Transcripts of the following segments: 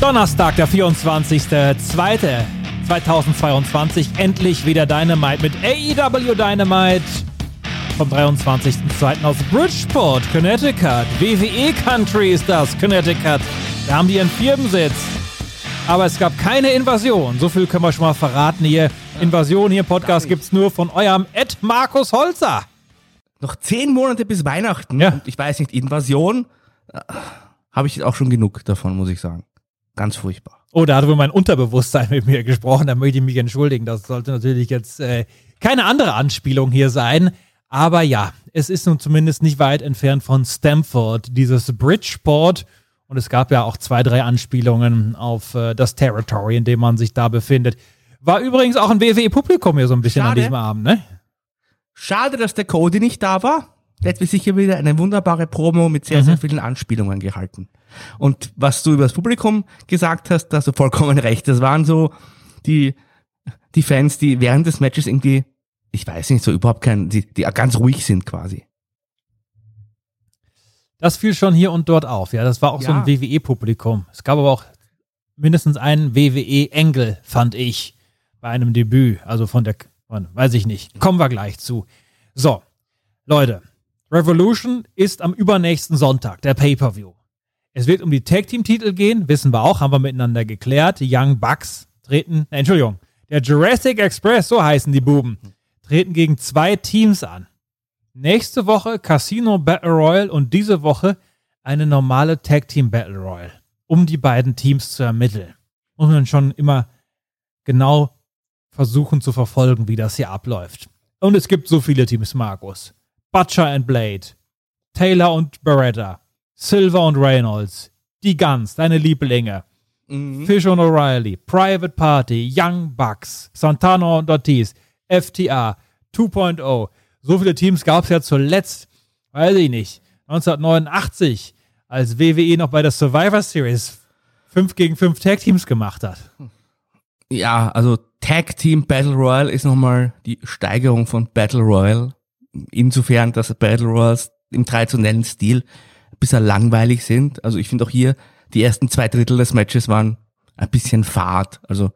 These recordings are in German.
Donnerstag, der 24.02.2022. Endlich wieder Dynamite mit AEW Dynamite vom 23.02. aus Bridgeport, Connecticut. WWE Country ist das, Connecticut. Da haben die ihren Firmensitz. Aber es gab keine Invasion. So viel können wir schon mal verraten hier. Invasion hier im Podcast gibt es nur von eurem Ed Markus Holzer. Noch zehn Monate bis Weihnachten. Ja. Und ich weiß nicht, Invasion äh, habe ich auch schon genug davon, muss ich sagen. Ganz furchtbar. Oh, da hat wohl mein Unterbewusstsein mit mir gesprochen. Da möchte ich mich entschuldigen. Das sollte natürlich jetzt äh, keine andere Anspielung hier sein. Aber ja, es ist nun zumindest nicht weit entfernt von Stamford, dieses Bridgeport. Und es gab ja auch zwei, drei Anspielungen auf äh, das Territory, in dem man sich da befindet. War übrigens auch ein WWE-Publikum hier so ein bisschen an Schade. diesem Abend, ne? Schade, dass der Cody nicht da war. Mir sicher wieder eine wunderbare Promo mit sehr, sehr vielen Anspielungen gehalten. Und was du über das Publikum gesagt hast, da hast du vollkommen recht. Das waren so die, die Fans, die während des Matches irgendwie, ich weiß nicht, so überhaupt kein, die, die ganz ruhig sind quasi. Das fiel schon hier und dort auf. Ja, das war auch so ein Ja. WWE-Publikum. Es gab aber auch mindestens einen WWE-Engel, fand ich, bei einem Debüt. Also von der, von, weiß ich nicht. Kommen wir gleich zu. So, Leute. Revolution ist am übernächsten Sonntag, der Pay-Per-View. Es wird um die Tag-Team-Titel gehen, wissen wir auch, haben wir miteinander geklärt. Die Young Bucks treten, nein, Entschuldigung, der Jurassic Express, so heißen die Buben, treten gegen zwei Teams an. Nächste Woche Casino Battle Royal und diese Woche eine normale Tag Team Battle Royal, um die beiden Teams zu ermitteln. Muss man schon immer genau versuchen zu verfolgen, wie das hier abläuft. Und es gibt so viele Teams, Markus. Butcher and Blade, Taylor und Beretta, Silver und Reynolds, die Guns, deine Lieblinge, Fish und O'Reilly, Private Party, Young Bucks, Santana und Ortiz, FTA, 2.0. So viele Teams gab es ja zuletzt, weiß ich nicht, 1989, als WWE noch bei der Survivor Series 5 gegen 5 Tag Teams gemacht hat. Ja, also Tag Team Battle Royale ist nochmal die Steigerung von Battle Royale. Insofern, dass Battle Royals im traditionellen Stil ein bisschen langweilig sind. Also ich finde auch hier, die ersten zwei Drittel des Matches waren ein bisschen fad. Also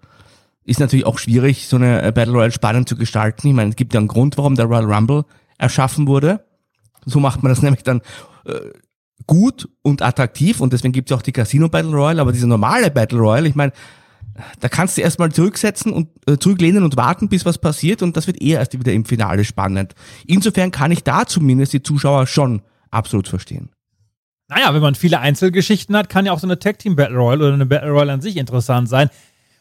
ist natürlich auch schwierig, so eine äh, Battle Royale spannend zu gestalten. Ich meine, es gibt ja einen Grund, warum der Royal Rumble erschaffen wurde. So macht man das nämlich dann äh, gut und attraktiv und deswegen gibt es auch die Casino Battle Royale, aber diese normale Battle Royale, ich meine, da kannst du erstmal zurücksetzen und äh, zurücklehnen und warten, bis was passiert und das wird eher erst wieder im Finale spannend. Insofern kann ich da zumindest die Zuschauer schon absolut verstehen. Naja, wenn man viele Einzelgeschichten hat, kann ja auch so eine Tag Team Battle Royale oder eine Battle Royale an sich interessant sein.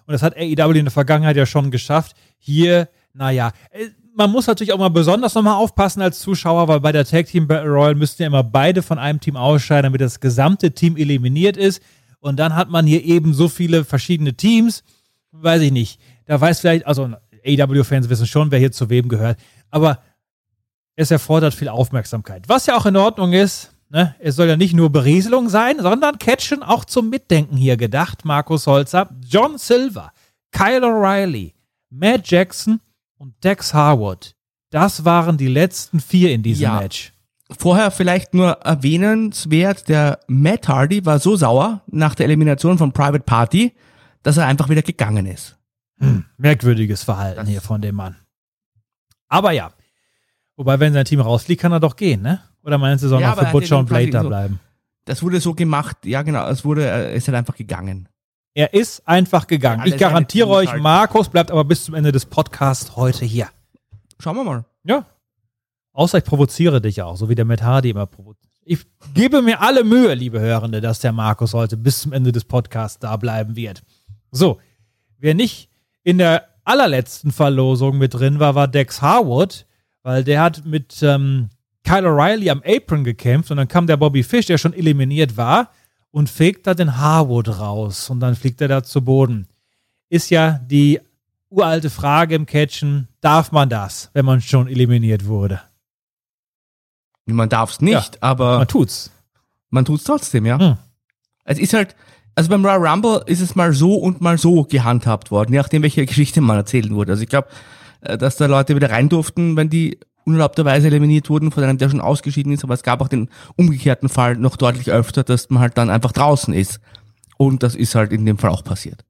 Und das hat AEW in der Vergangenheit ja schon geschafft. Hier, naja, äh, man muss natürlich auch mal besonders nochmal aufpassen als Zuschauer, weil bei der Tag Team Battle Royale müssten ja immer beide von einem Team ausscheiden, damit das gesamte Team eliminiert ist. Und dann hat man hier eben so viele verschiedene Teams. Weiß ich nicht. Da weiß vielleicht, also AEW-Fans wissen schon, wer hier zu wem gehört. Aber es erfordert viel Aufmerksamkeit. Was ja auch in Ordnung ist. Ne? Es soll ja nicht nur Berieselung sein, sondern Catchen auch zum Mitdenken hier gedacht. Markus Holzer, John Silver, Kyle O'Reilly, Matt Jackson und Dex Harwood. Das waren die letzten vier in diesem Ja. Match. Vorher vielleicht nur erwähnenswert, der Matt Hardy war so sauer nach der Elimination von Private Party, dass er einfach wieder gegangen ist. Merkwürdiges Verhalten hier von dem Mann. Aber ja, Wobei, wenn sein Team rausfliegt, kann er doch gehen, ne? Oder meinst du, soll Ja, noch für er ja Butcher und Blade da so- bleiben? Das wurde so gemacht, ja genau, es wurde, er ist halt einfach gegangen. Er ist einfach gegangen. Alle Ich garantiere euch, halt. Markus bleibt aber bis zum Ende des Podcasts heute hier. Schauen wir mal. Ja. Außer ich provoziere dich auch, so wie der Matt Hardy immer provoziert. Ich gebe mir alle Mühe, liebe Hörende, dass der Markus heute bis zum Ende des Podcasts da bleiben wird. So, wer nicht in der allerletzten Verlosung mit drin war, war Dex Harwood, weil der hat mit ähm, Kyle O'Reilly am Apron gekämpft und dann kam der Bobby Fish, der schon eliminiert war, und fegt da den Harwood raus und dann fliegt er da zu Boden. Ist ja die uralte Frage im Catchen, darf man das, wenn man schon eliminiert wurde? Man darf es nicht, aber Man tut's. man tut es trotzdem, ja. Hm. Es ist halt, also beim Royal Rumble ist es mal so und mal so gehandhabt worden, je nachdem, welche Geschichte man erzählen wurde. Also ich glaube, dass da Leute wieder rein durften, wenn die unerlaubterweise eliminiert wurden von einem, der schon ausgeschieden ist, aber es gab auch den umgekehrten Fall noch deutlich öfter, dass man halt dann einfach draußen ist. Und das ist halt in dem Fall auch passiert.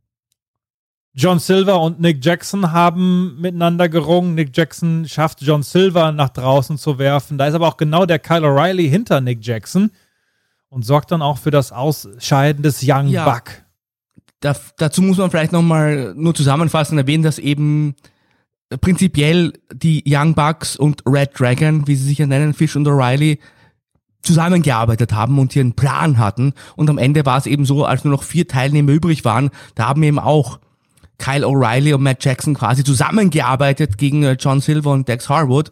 John Silver und Nick Jackson haben miteinander gerungen. Nick Jackson schafft John Silver nach draußen zu werfen. Da ist aber auch genau der Kyle O'Reilly hinter Nick Jackson und sorgt dann auch für das Ausscheiden des Young Ja. Buck. Da, dazu muss man vielleicht nochmal nur zusammenfassend erwähnen, dass eben prinzipiell die Young Bucks und Red Dragon, wie sie sich ja nennen, Fish und O'Reilly, zusammengearbeitet haben und hier einen Plan hatten. Und am Ende war es eben so, als nur noch vier Teilnehmer übrig waren, da haben eben auch Kyle O'Reilly und Matt Jackson quasi zusammengearbeitet gegen äh, John Silver und Dex Harwood.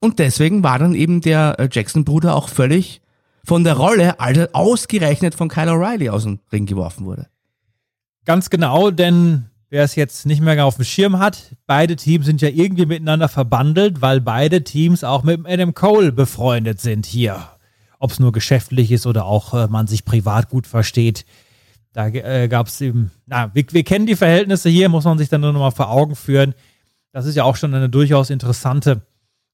Und deswegen war dann eben der äh, Jackson-Bruder auch völlig von der Rolle, als er ausgerechnet von Kyle O'Reilly aus dem Ring geworfen wurde. Ganz genau, denn wer es jetzt nicht mehr auf dem Schirm hat, beide Teams sind ja irgendwie miteinander verbandelt, weil beide Teams auch mit Adam Cole befreundet sind hier. Ob es nur geschäftlich ist oder auch äh, man sich privat gut versteht. Da äh, gab es eben, na, wir, wir kennen die Verhältnisse hier, muss man sich dann nur noch mal vor Augen führen. Das ist ja auch schon eine durchaus interessante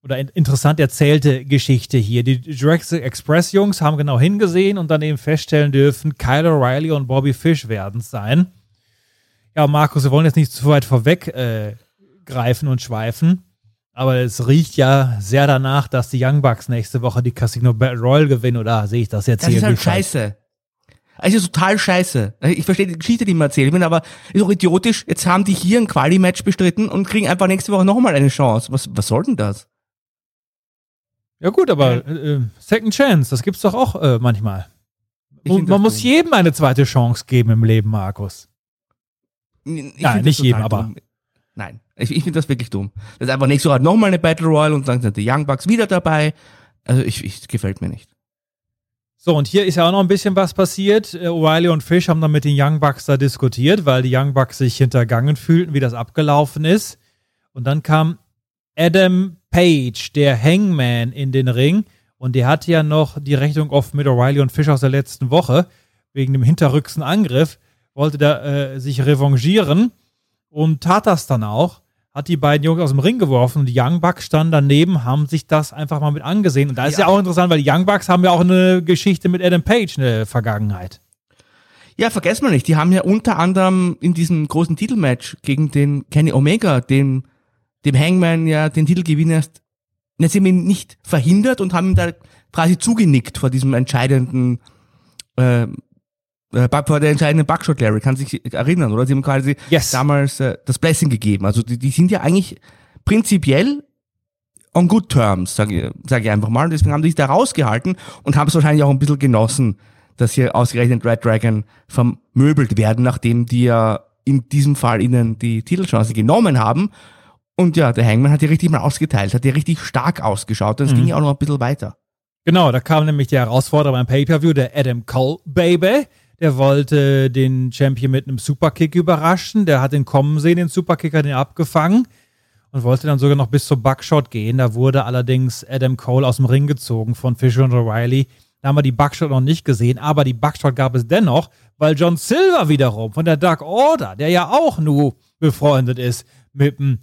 oder in, interessant erzählte Geschichte hier. Die Jurassic Express Jungs haben genau hingesehen und dann eben feststellen dürfen, Kyle O'Reilly und Bobby Fish werden es sein. Ja, Markus, wir wollen jetzt nicht zu weit vorweg äh, greifen und schweifen, aber es riecht ja sehr danach, dass die Young Bucks nächste Woche die Casino Battle Royale gewinnen, oder sehe ich das jetzt Das hier? ist halt falsch? scheiße. Es ist total scheiße. Ich verstehe die Geschichte, die man erzählt. Ich bin aber ist auch idiotisch. Jetzt haben die hier ein Quali-Match bestritten und kriegen einfach nächste Woche nochmal eine Chance. Was, was soll denn das? Ja gut, aber äh, Second Chance, das gibt's doch auch äh, manchmal. Und man muss dumm. jedem eine zweite Chance geben im Leben, Markus. Ich Nein, nicht jedem, aber- dumm. Nein, ich, ich finde das wirklich dumm. Das ist einfach nächste Woche nochmal eine Battle Royale und dann sind die Young Bucks wieder dabei. Also ich, ich gefällt mir nicht. So, und hier ist ja auch noch ein bisschen was passiert. Äh, O'Reilly und Fish haben dann mit den Young Bucks da diskutiert, weil die Young Bucks sich hintergangen fühlten, wie das abgelaufen ist. Und dann kam Adam Page, der Hangman, in den Ring. Und der hatte ja noch die Rechnung offen mit O'Reilly und Fish aus der letzten Woche. Wegen dem hinterrücksen Angriff. Wollte da äh, sich revanchieren. Und tat das dann auch. Hat die beiden Jungs aus dem Ring geworfen und die Young Bucks standen daneben, haben sich das einfach mal mit angesehen. Und da ist ja, Ja. auch interessant, weil die Young Bucks haben ja auch eine Geschichte mit Adam Page, eine Vergangenheit. Ja, vergessen wir nicht, die haben ja unter anderem in diesem großen Titelmatch gegen den Kenny Omega, den, dem Hangman ja den Titelgewinn erst, ne, sie haben ihn nicht verhindert und haben ihm da quasi zugenickt vor diesem entscheidenden, äh, äh, vor der entscheidenden Buckshot Larry, kann sich erinnern, oder? Sie haben quasi Yes. damals äh, das Blessing gegeben. Also die, die sind ja eigentlich prinzipiell on good terms, sage ich, sag ich einfach mal. Und deswegen haben die sich da rausgehalten und haben es wahrscheinlich auch ein bisschen genossen, dass hier ausgerechnet Red Dragon vermöbelt werden, nachdem die ja in diesem Fall ihnen die Titelchance genommen haben. Und ja, der Hangman hat die richtig mal ausgeteilt, hat die richtig stark ausgeschaut und es ging ja auch noch ein bisschen weiter. Genau, da kam nämlich der Herausforderer beim Pay-Per-View, der Adam Cole Baby. Der wollte den Champion mit einem Superkick überraschen. Der hat ihn kommen sehen, den Superkick hat ihn abgefangen und wollte dann sogar noch bis zum Buckshot gehen. Da wurde allerdings Adam Cole aus dem Ring gezogen von Fisher und O'Reilly. Da haben wir die Buckshot noch nicht gesehen, aber die Buckshot gab es dennoch, weil John Silver wiederum von der Dark Order, der ja auch nur befreundet ist mit dem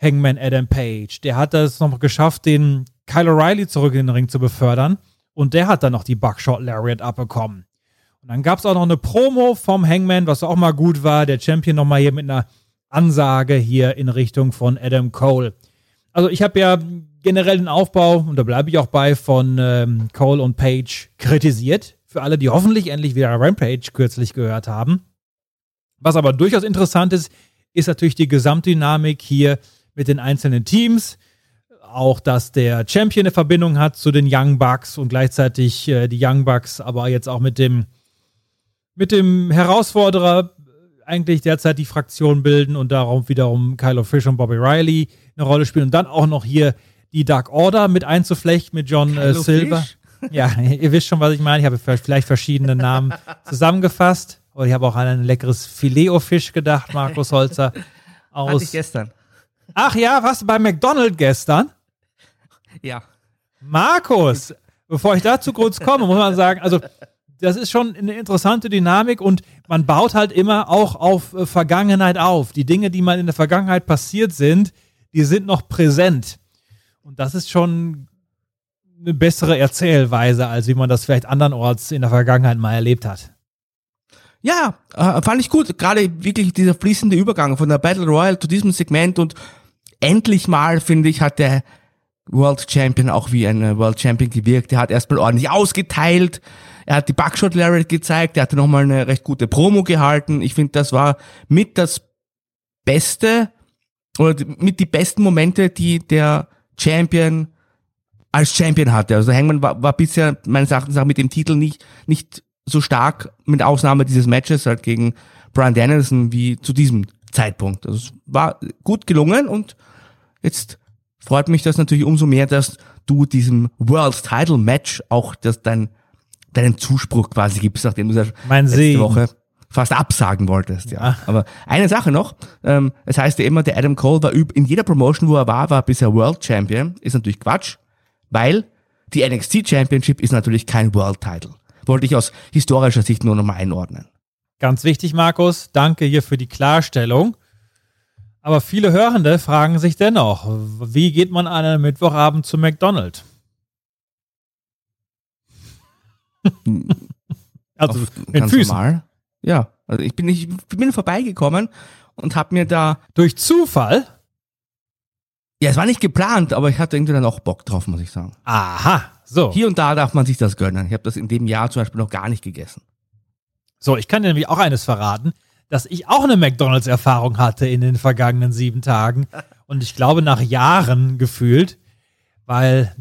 Hangman Adam Page, der hat es noch geschafft, den Kyle O'Reilly zurück in den Ring zu befördern. Und der hat dann noch die Buckshot Lariat abbekommen. Und dann gab es auch noch eine Promo vom Hangman, was auch mal gut war. Der Champion nochmal hier mit einer Ansage hier in Richtung von Adam Cole. also ich habe ja generell den Aufbau, und da bleibe ich auch bei, von ähm, Cole und Page kritisiert. Für alle, die hoffentlich endlich wieder Rampage kürzlich gehört haben. Was aber durchaus interessant ist, ist natürlich die Gesamtdynamik hier mit den einzelnen Teams. Auch, dass der Champion eine Verbindung hat zu den Young Bucks und gleichzeitig äh, die Young Bucks aber jetzt auch mit dem, mit dem Herausforderer eigentlich derzeit die Fraktion bilden und darum wiederum Kylo Fish und Bobby Riley eine Rolle spielen und dann auch noch hier die Dark Order mit einzuflechten mit John äh, Silver. Fish? Ja, ihr wisst schon, was ich meine. Ich habe vielleicht verschiedene Namen zusammengefasst. Und ich habe auch an ein leckeres Filet-O-Fisch gedacht, Markus Holzer. Hatte Aus. ich gestern. Ach ja, warst du bei McDonald's gestern? Ja. Markus, bevor ich dazu kurz komme, muss man sagen, also das ist schon eine interessante Dynamik und man baut halt immer auch auf äh, Vergangenheit auf. Die Dinge, die mal in der Vergangenheit passiert sind, die sind noch präsent. Und das ist schon eine bessere Erzählweise, als wie man das vielleicht andernorts in der Vergangenheit mal erlebt hat. Ja, äh, fand ich gut. Gerade wirklich dieser fließende Übergang von der Battle Royale zu diesem Segment und endlich mal, finde ich, hat der World Champion auch wie ein äh, World Champion gewirkt. Er hat erstmal ordentlich ausgeteilt. Er hat die Buckshot Lariat gezeigt. Er hatte nochmal eine recht gute Promo gehalten. Ich finde, das war mit das Beste oder mit die besten Momente, die der Champion als Champion hatte. Also Hangman war, war bisher meines Erachtens auch mit dem Titel nicht, nicht so stark, mit Ausnahme dieses Matches halt gegen Brian Danielson wie zu diesem Zeitpunkt. Also es war gut gelungen und jetzt freut mich das natürlich umso mehr, dass du diesem World Title Match auch das dein, deinen Zuspruch quasi gibst, nachdem du das Mein letzte Segen. Woche fast absagen wolltest, ja. Ja. Aber eine Sache noch, ähm, es heißt ja immer, der Adam Cole war üb- in jeder Promotion, wo er war, war er bisher World Champion. Ist natürlich Quatsch, weil die NXT Championship ist natürlich kein World Title. Wollte ich aus historischer Sicht nur nochmal einordnen. Ganz wichtig, Markus, danke hier für die Klarstellung. Aber viele Hörende fragen sich dennoch, wie geht man an einem Mittwochabend zu McDonald's? also Auf- ganz Füßen. normal. Ja, also ich bin, ich bin vorbeigekommen und habe mir da, Durch Zufall? ja, es war nicht geplant, aber ich hatte irgendwie dann auch Bock drauf, muss ich sagen. Aha, so. Hier und da darf man sich das gönnen. Ich habe das in dem Jahr zum Beispiel noch gar nicht gegessen. So, ich kann dir nämlich auch eines verraten, dass ich auch eine McDonalds-Erfahrung hatte in den vergangenen sieben Tagen. Und ich glaube, nach Jahren gefühlt, weil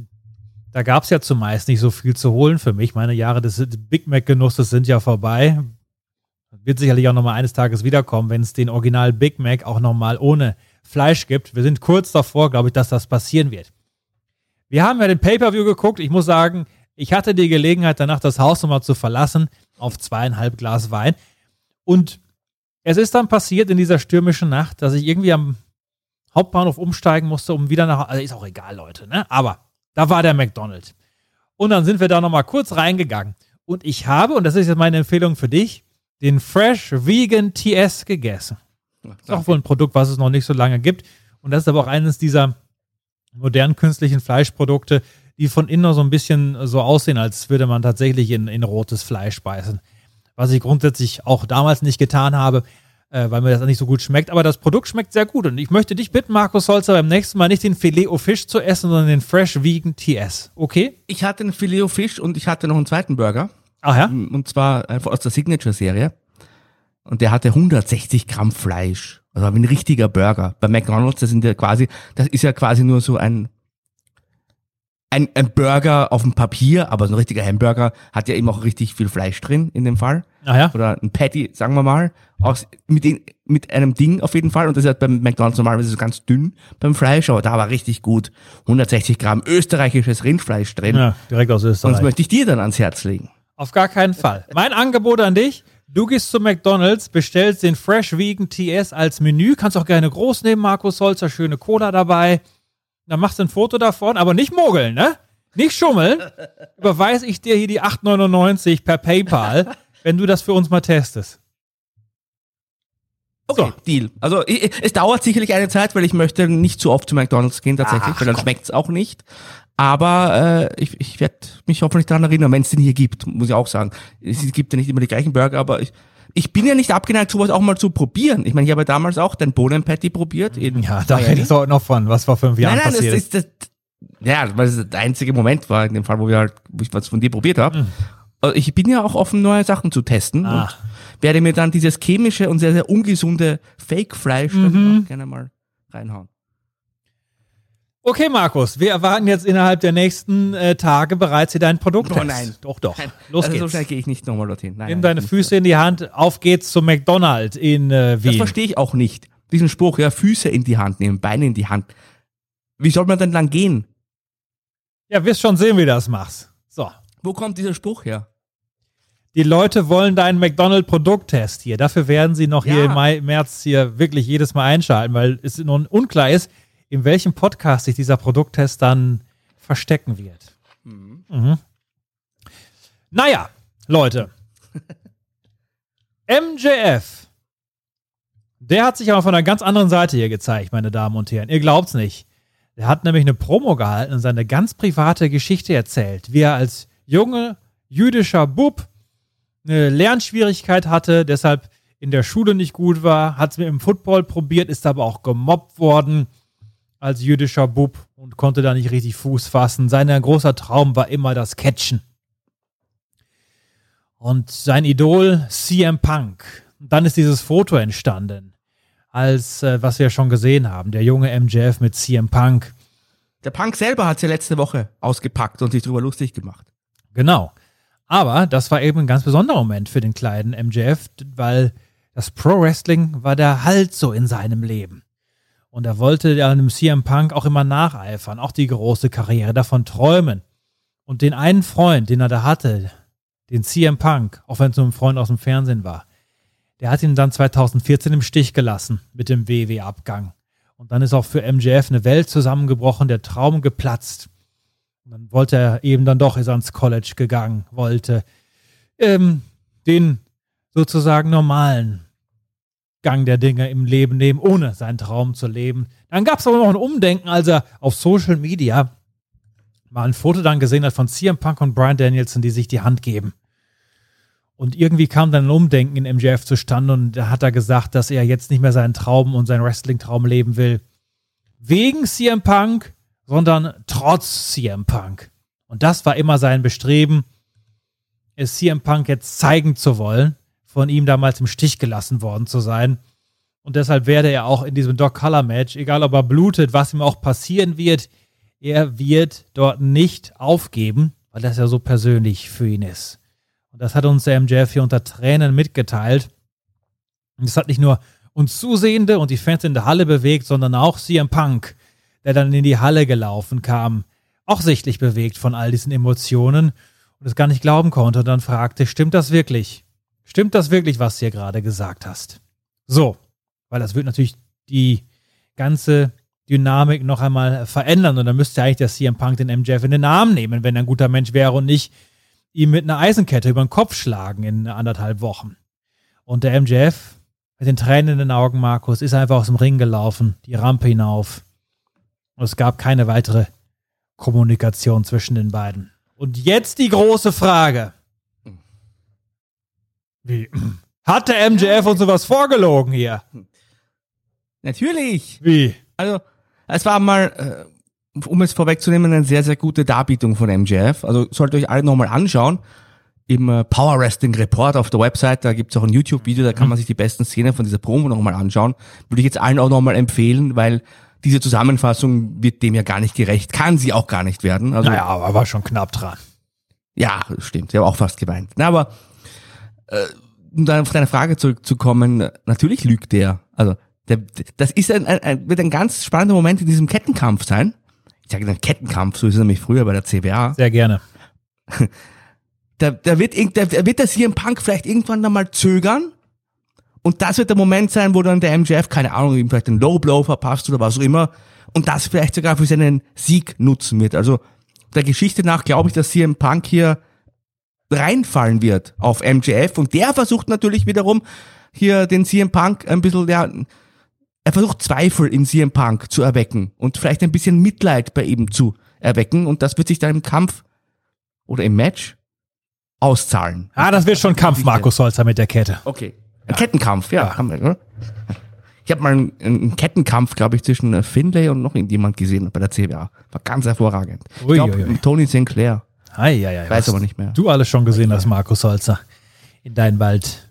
da gab es ja zumeist nicht so viel zu holen für mich. Meine Jahre des Big Mac-Genusses sind ja vorbei. Wird sicherlich auch nochmal eines Tages wiederkommen, wenn es den Original Big Mac auch nochmal ohne Fleisch gibt. Wir sind kurz davor, glaube ich, dass das passieren wird. Wir haben ja den Pay-Per-View geguckt. Ich muss sagen, ich hatte die Gelegenheit, danach das Haus nochmal zu verlassen, auf zweieinhalb Glas Wein. Und es ist dann passiert in dieser stürmischen Nacht, dass ich irgendwie am Hauptbahnhof umsteigen musste, um wieder nach. Also ist auch egal, Leute, ne? Aber da war der McDonald's. Und dann sind wir da nochmal kurz reingegangen. Und ich habe, und das ist jetzt meine Empfehlung für dich, den Fresh Vegan TS gegessen. Ist auch wohl ein Produkt, was es noch nicht so lange gibt. Und das ist aber auch eines dieser modernen künstlichen Fleischprodukte, die von innen noch so ein bisschen so aussehen, als würde man tatsächlich in, in rotes Fleisch beißen. Was ich grundsätzlich auch damals nicht getan habe, äh, weil mir das nicht so gut schmeckt. Aber das Produkt schmeckt sehr gut. Und ich möchte dich bitten, Markus Holzer, beim nächsten Mal nicht den Filet au Fisch zu essen, sondern den Fresh Vegan TS. Okay? Ich hatte einen Filet Fisch und ich hatte noch einen zweiten Burger. Ach ja? Und zwar einfach aus der Signature-Serie. Und der hatte 160 Gramm Fleisch. Also wie ein richtiger Burger. Bei McDonalds, das sind ja quasi, das ist ja quasi nur so ein, ein, ein Burger auf dem Papier, aber so ein richtiger Hamburger hat ja eben auch richtig viel Fleisch drin in dem Fall. Ach ja? Oder ein Patty, sagen wir mal, aus, mit, den, mit einem Ding auf jeden Fall. Und das ist halt beim McDonalds normalerweise so ganz dünn beim Fleisch, aber da war richtig gut. 160 Gramm österreichisches Rindfleisch drin. Ja, direkt aus Und das Österreich. möchte ich dir dann ans Herz legen. Auf gar keinen Fall. Mein Angebot an dich, du gehst zu McDonalds, bestellst den Fresh Vegan TS als Menü, kannst auch gerne groß nehmen, Markus Holzer, schöne Cola dabei. Dann machst du ein Foto davon, aber nicht mogeln, ne? Nicht schummeln. Überweise ich dir hier die 8,99 per PayPal, wenn du das für uns mal testest. Okay, Deal. Also ich, es dauert sicherlich eine Zeit, weil ich möchte nicht zu oft zu McDonalds gehen tatsächlich, Ach, weil dann komm. schmeckt's auch nicht. Aber äh, ich, ich werde mich hoffentlich daran erinnern, wenn es den hier gibt, muss ich auch sagen. Es gibt ja nicht immer die gleichen Burger, aber ich, ich bin ja nicht abgeneigt, sowas auch mal zu probieren. Ich meine, ich habe damals auch den Bohnen-Patty probiert. In Ja, da redest du heute noch von, was vor fünf Jahren Nein, nein, das passiert ist. das, ja, weil es der einzige Moment war in dem Fall, wo wir halt, wo ich was von dir probiert habe. Also Ich bin ja auch offen, neue Sachen zu testen Mhm. Ah. und werde mir dann dieses chemische und sehr, sehr ungesunde Fake-Fleisch Mhm. dann auch gerne mal reinhauen. Okay, Markus, wir erwarten jetzt innerhalb der nächsten äh, Tage bereits hier dein Produkt. Oh nein. Doch, doch. Nein, Los also so geht's. schnell gehe ich nicht nochmal dorthin. Nein, Nimm nein, deine. Füße in die Hand, auf geht's zum McDonald's in äh, Das Wien. verstehe ich auch nicht. Diesen Spruch, ja, Füße in die Hand nehmen, Beine in die Hand. Wie soll man denn lang gehen? Ja, wirst schon sehen, wie du das machst. So. Wo kommt dieser Spruch her? Die Leute wollen deinen McDonald-Produkttest hier. Dafür werden sie noch hier Ja. im Mai, März hier wirklich jedes Mal einschalten, weil es nun unklar ist, in welchem Podcast sich dieser Produkttest dann verstecken wird. Mhm. Naja, Leute. MJF. Der hat sich aber von einer ganz anderen Seite hier gezeigt, meine Damen und Herren. Ihr glaubt's nicht. Der hat nämlich eine Promo gehalten und seine ganz private Geschichte erzählt, wie er als junge jüdischer Bub eine Lernschwierigkeit hatte, deshalb in der Schule nicht gut war, hat es mit dem Football probiert, ist aber auch gemobbt worden als jüdischer Bub und konnte da nicht richtig Fuß fassen. Sein großer Traum war immer das Catchen. Und sein Idol CM Punk. Dann ist dieses Foto entstanden, als äh, was wir schon gesehen haben, der junge MJF mit CM Punk. Der Punk selber hat ja letzte Woche ausgepackt und sich drüber lustig gemacht. Genau. Aber das war eben ein ganz besonderer Moment für den kleinen MJF, weil das Pro Wrestling war der Halt so in seinem Leben. Und er wollte ja einem CM Punk auch immer nacheifern, auch die große Karriere, davon träumen. Und den einen Freund, den er da hatte, den CM Punk, auch wenn es nur ein Freund aus dem Fernsehen war, der hat ihn dann 2014 im Stich gelassen mit dem WW-Abgang. Und dann ist auch für MJF eine Welt zusammengebrochen, der Traum geplatzt. Und dann wollte er eben dann doch, ist ans College gegangen, wollte ähm, den sozusagen normalen Gang der Dinge im Leben nehmen, ohne seinen Traum zu leben. Dann gab es aber noch ein Umdenken, als er auf Social Media mal ein Foto dann gesehen hat von CM Punk und Brian Danielson, die sich die Hand geben. Und irgendwie kam dann ein Umdenken in MJF zustande und da hat er gesagt, dass er jetzt nicht mehr seinen Traum und seinen Wrestling-Traum leben will. Wegen CM Punk, sondern trotz CM Punk. Und das war immer sein Bestreben, es CM Punk jetzt zeigen zu wollen, von ihm damals im Stich gelassen worden zu sein. Und deshalb werde er auch in diesem Doc Color Match, egal ob er blutet, was ihm auch passieren wird, er wird dort nicht aufgeben, weil das ja so persönlich für ihn ist. Und das hat uns der MJF hier unter Tränen mitgeteilt. Und das hat nicht nur uns Zusehende und die Fans in der Halle bewegt, sondern auch CM Punk, der dann in die Halle gelaufen kam, auch sichtlich bewegt von all diesen Emotionen und es gar nicht glauben konnte und dann fragte, stimmt das wirklich? Stimmt das wirklich, was du hier gerade gesagt hast? So, weil das wird natürlich die ganze Dynamik noch einmal verändern und dann müsste eigentlich der CM Punk den MJF in den Arm nehmen, wenn er ein guter Mensch wäre und nicht ihm mit einer Eisenkette über den Kopf schlagen in anderthalb Wochen. Und der MJF mit den Tränen in den Augen, Markus, ist einfach aus dem Ring gelaufen, die Rampe hinauf. Und es gab keine weitere Kommunikation zwischen den beiden. Und jetzt die große Frage. Wie? Hat der MJF uns sowas vorgelogen hier? Natürlich. Wie? Also, es war mal, äh, um es vorwegzunehmen, eine sehr, sehr gute Darbietung von MJF. Also solltet ihr euch alle nochmal anschauen. Im äh, Power Wrestling Report auf der Website, da gibt's auch ein YouTube-Video, da kann man sich die besten Szenen von dieser Promo nochmal anschauen. Würde ich jetzt allen auch nochmal empfehlen, weil diese Zusammenfassung wird dem ja gar nicht gerecht. Kann sie auch gar nicht werden. Also, Naja, aber war schon knapp dran. ja, stimmt. Ich habe auch fast geweint. Na, aber äh, um dann auf deine Frage zurückzukommen, natürlich lügt der. Also der, das ist ein, ein, ein, wird ein ganz spannender Moment in diesem Kettenkampf sein. Ich sage dann Kettenkampf, so ist es nämlich früher bei der CBA. Sehr gerne. Da, da wird, da, da wird hier im Punk vielleicht irgendwann dann mal zögern. Und das wird der Moment sein, wo dann der MJF, keine Ahnung, ihm vielleicht einen Low Blow verpasst oder was auch immer. Und das vielleicht sogar für seinen Sieg nutzen wird. Also der Geschichte nach glaube ich, dass hier im Punk hier reinfallen wird auf MJF. Und der versucht natürlich wiederum hier den CM Punk ein bisschen, ja, er versucht Zweifel in CM Punk zu erwecken und vielleicht ein bisschen Mitleid bei ihm zu erwecken. Und das wird sich dann im Kampf oder im Match auszahlen. Ah, das wird schon Kampf, Markus Holzer mit der Kette. Okay. Ein Kettenkampf, ja. Haben wir, ne? Ich habe mal einen, einen Kettenkampf, glaube ich, zwischen äh, Finlay und noch irgendjemand gesehen bei der CWA. War ganz hervorragend. Ich Ui, glaube, ui, ui. Tony Sinclair. Ei, ei, ei, Weiß aber nicht mehr. Du alles schon gesehen hast, Markus Holzer. In deinen bald,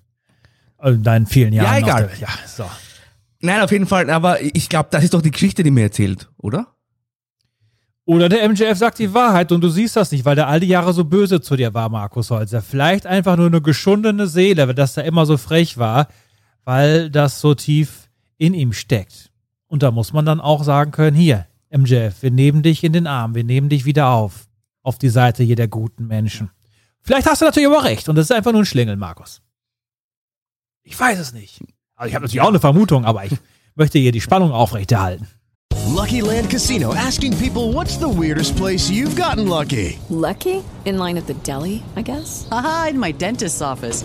in deinen vielen Jahren. Ja, egal. Der, ja, so. Nein, auf jeden Fall, aber ich glaube, das ist doch die Geschichte, die mir erzählt, oder? Oder der MJF sagt die Wahrheit und du siehst das nicht, weil der all die Jahre so böse zu dir war, Markus Holzer. Vielleicht einfach nur eine geschundene Seele, dass er immer so frech war, weil das so tief in ihm steckt. Und da muss man dann auch sagen können, hier, MJF, wir nehmen dich in den Arm, wir nehmen dich wieder auf. Auf die Seite hier der guten Menschen. Vielleicht hast du natürlich aber recht und das ist einfach nur ein Schlingel, Markus. Ich weiß es nicht. Also ich habe natürlich auch eine Vermutung, aber ich möchte hier die Spannung aufrechterhalten. Lucky Land Casino asking people what's the weirdest place you've gotten lucky? Lucky? In line at the deli, I guess? Aha, in my dentist's office.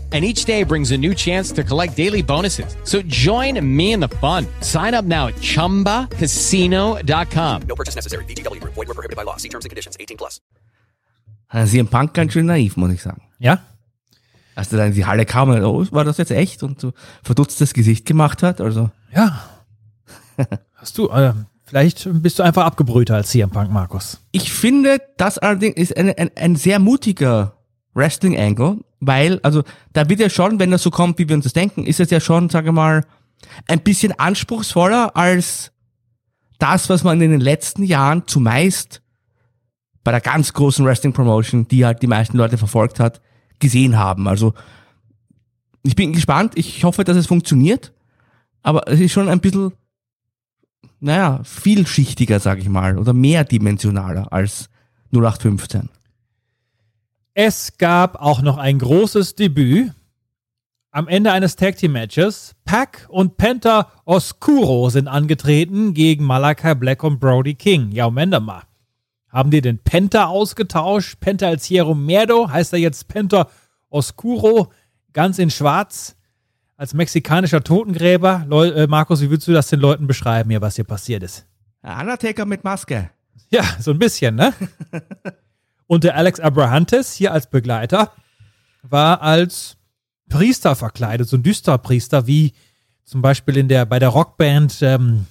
And each day brings a new chance to collect daily bonuses. So join me in the fun. Sign up now at chumbacasino.com. No purchase necessary. VGW Group. Void were prohibited by law. See terms and conditions. 18 plus. Äh, CM Punk ganz schön naiv, muss ich sagen. Ja? Als der dann in die Halle kam, und, oh, war das jetzt echt? Und so verdutztes Gesicht gemacht hat, also. Ja. Hast du, äh, vielleicht bist du einfach abgebrühter als CM Punk, Markus. Ich finde, das allerdings ist ein, ein, ein sehr mutiger Wrestling-Angle, weil, also, da wird ja schon, wenn das so kommt, wie wir uns das denken, ist es ja schon, sage mal, ein bisschen anspruchsvoller als das, was man in den letzten Jahren zumeist bei der ganz großen Wrestling-Promotion, die halt die meisten Leute verfolgt hat, gesehen haben. Also, ich bin gespannt, ich hoffe, dass es funktioniert, aber es ist schon ein bisschen, naja, vielschichtiger, sag ich mal, oder mehrdimensionaler als 0815. Es gab auch noch ein großes Debüt. Am Ende eines Tag Team Matches. Pac und Penta Oscuro sind angetreten gegen Malakai Black und Brody King. Ja, Moment mal. Haben die den Penta ausgetauscht? Penta als Hierro Merdo heißt er jetzt Penta Oscuro, ganz in schwarz, als mexikanischer Totengräber. Leu äh, Markus, wie würdest du das den Leuten beschreiben hier, was hier passiert ist? Undertaker mit Maske. Ja, so ein bisschen, ne? Und der Alex Abrahantes hier als Begleiter war als Priester verkleidet, so ein düsterer Priester, wie zum Beispiel in der, bei der Rockband ähm,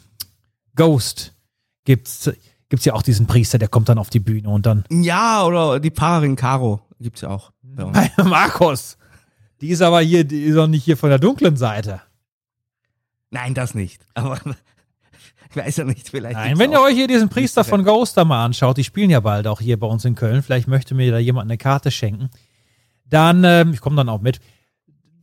Ghost gibt's, gibt's ja auch diesen Priester, der kommt dann auf die Bühne und dann, Ja, oder die Paarin Caro gibt's ja auch. bei Markus, die ist aber hier, die ist auch nicht hier von der dunklen Seite. Nein, das nicht. Aber ich weiß ja nicht, vielleicht. Nein, wenn ihr euch hier diesen Priester von Ghost da mal anschaut, die spielen ja bald auch hier bei uns in Köln, vielleicht möchte mir da jemand eine Karte schenken, dann, ähm, ich komme dann auch mit.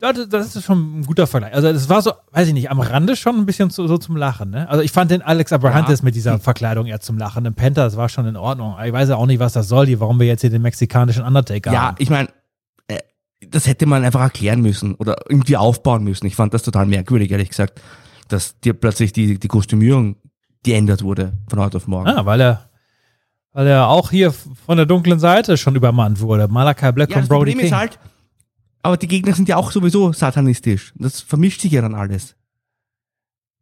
Das, das ist schon ein guter Vergleich. Also das war so, weiß ich nicht, am Rande schon ein bisschen zu, so zum Lachen. Ne? Also ich fand den Alex Abrahantes mit dieser Verkleidung eher zum Lachen. Im Penta, das war schon in Ordnung. Ich weiß ja auch nicht, was das soll, hier, warum wir jetzt hier den mexikanischen Undertaker Ja, haben. ich meine, äh, das hätte man einfach erklären müssen oder irgendwie aufbauen müssen. Ich fand das total merkwürdig, ehrlich gesagt, dass dir plötzlich die, die Kostümierung geändert wurde von heute auf morgen. Ah, weil er, weil er auch hier von der dunklen Seite schon übermannt wurde. Malachi Black ja, und das Brody Problem King. ist halt, aber die Gegner sind ja auch sowieso satanistisch. Das vermischt sich ja dann alles.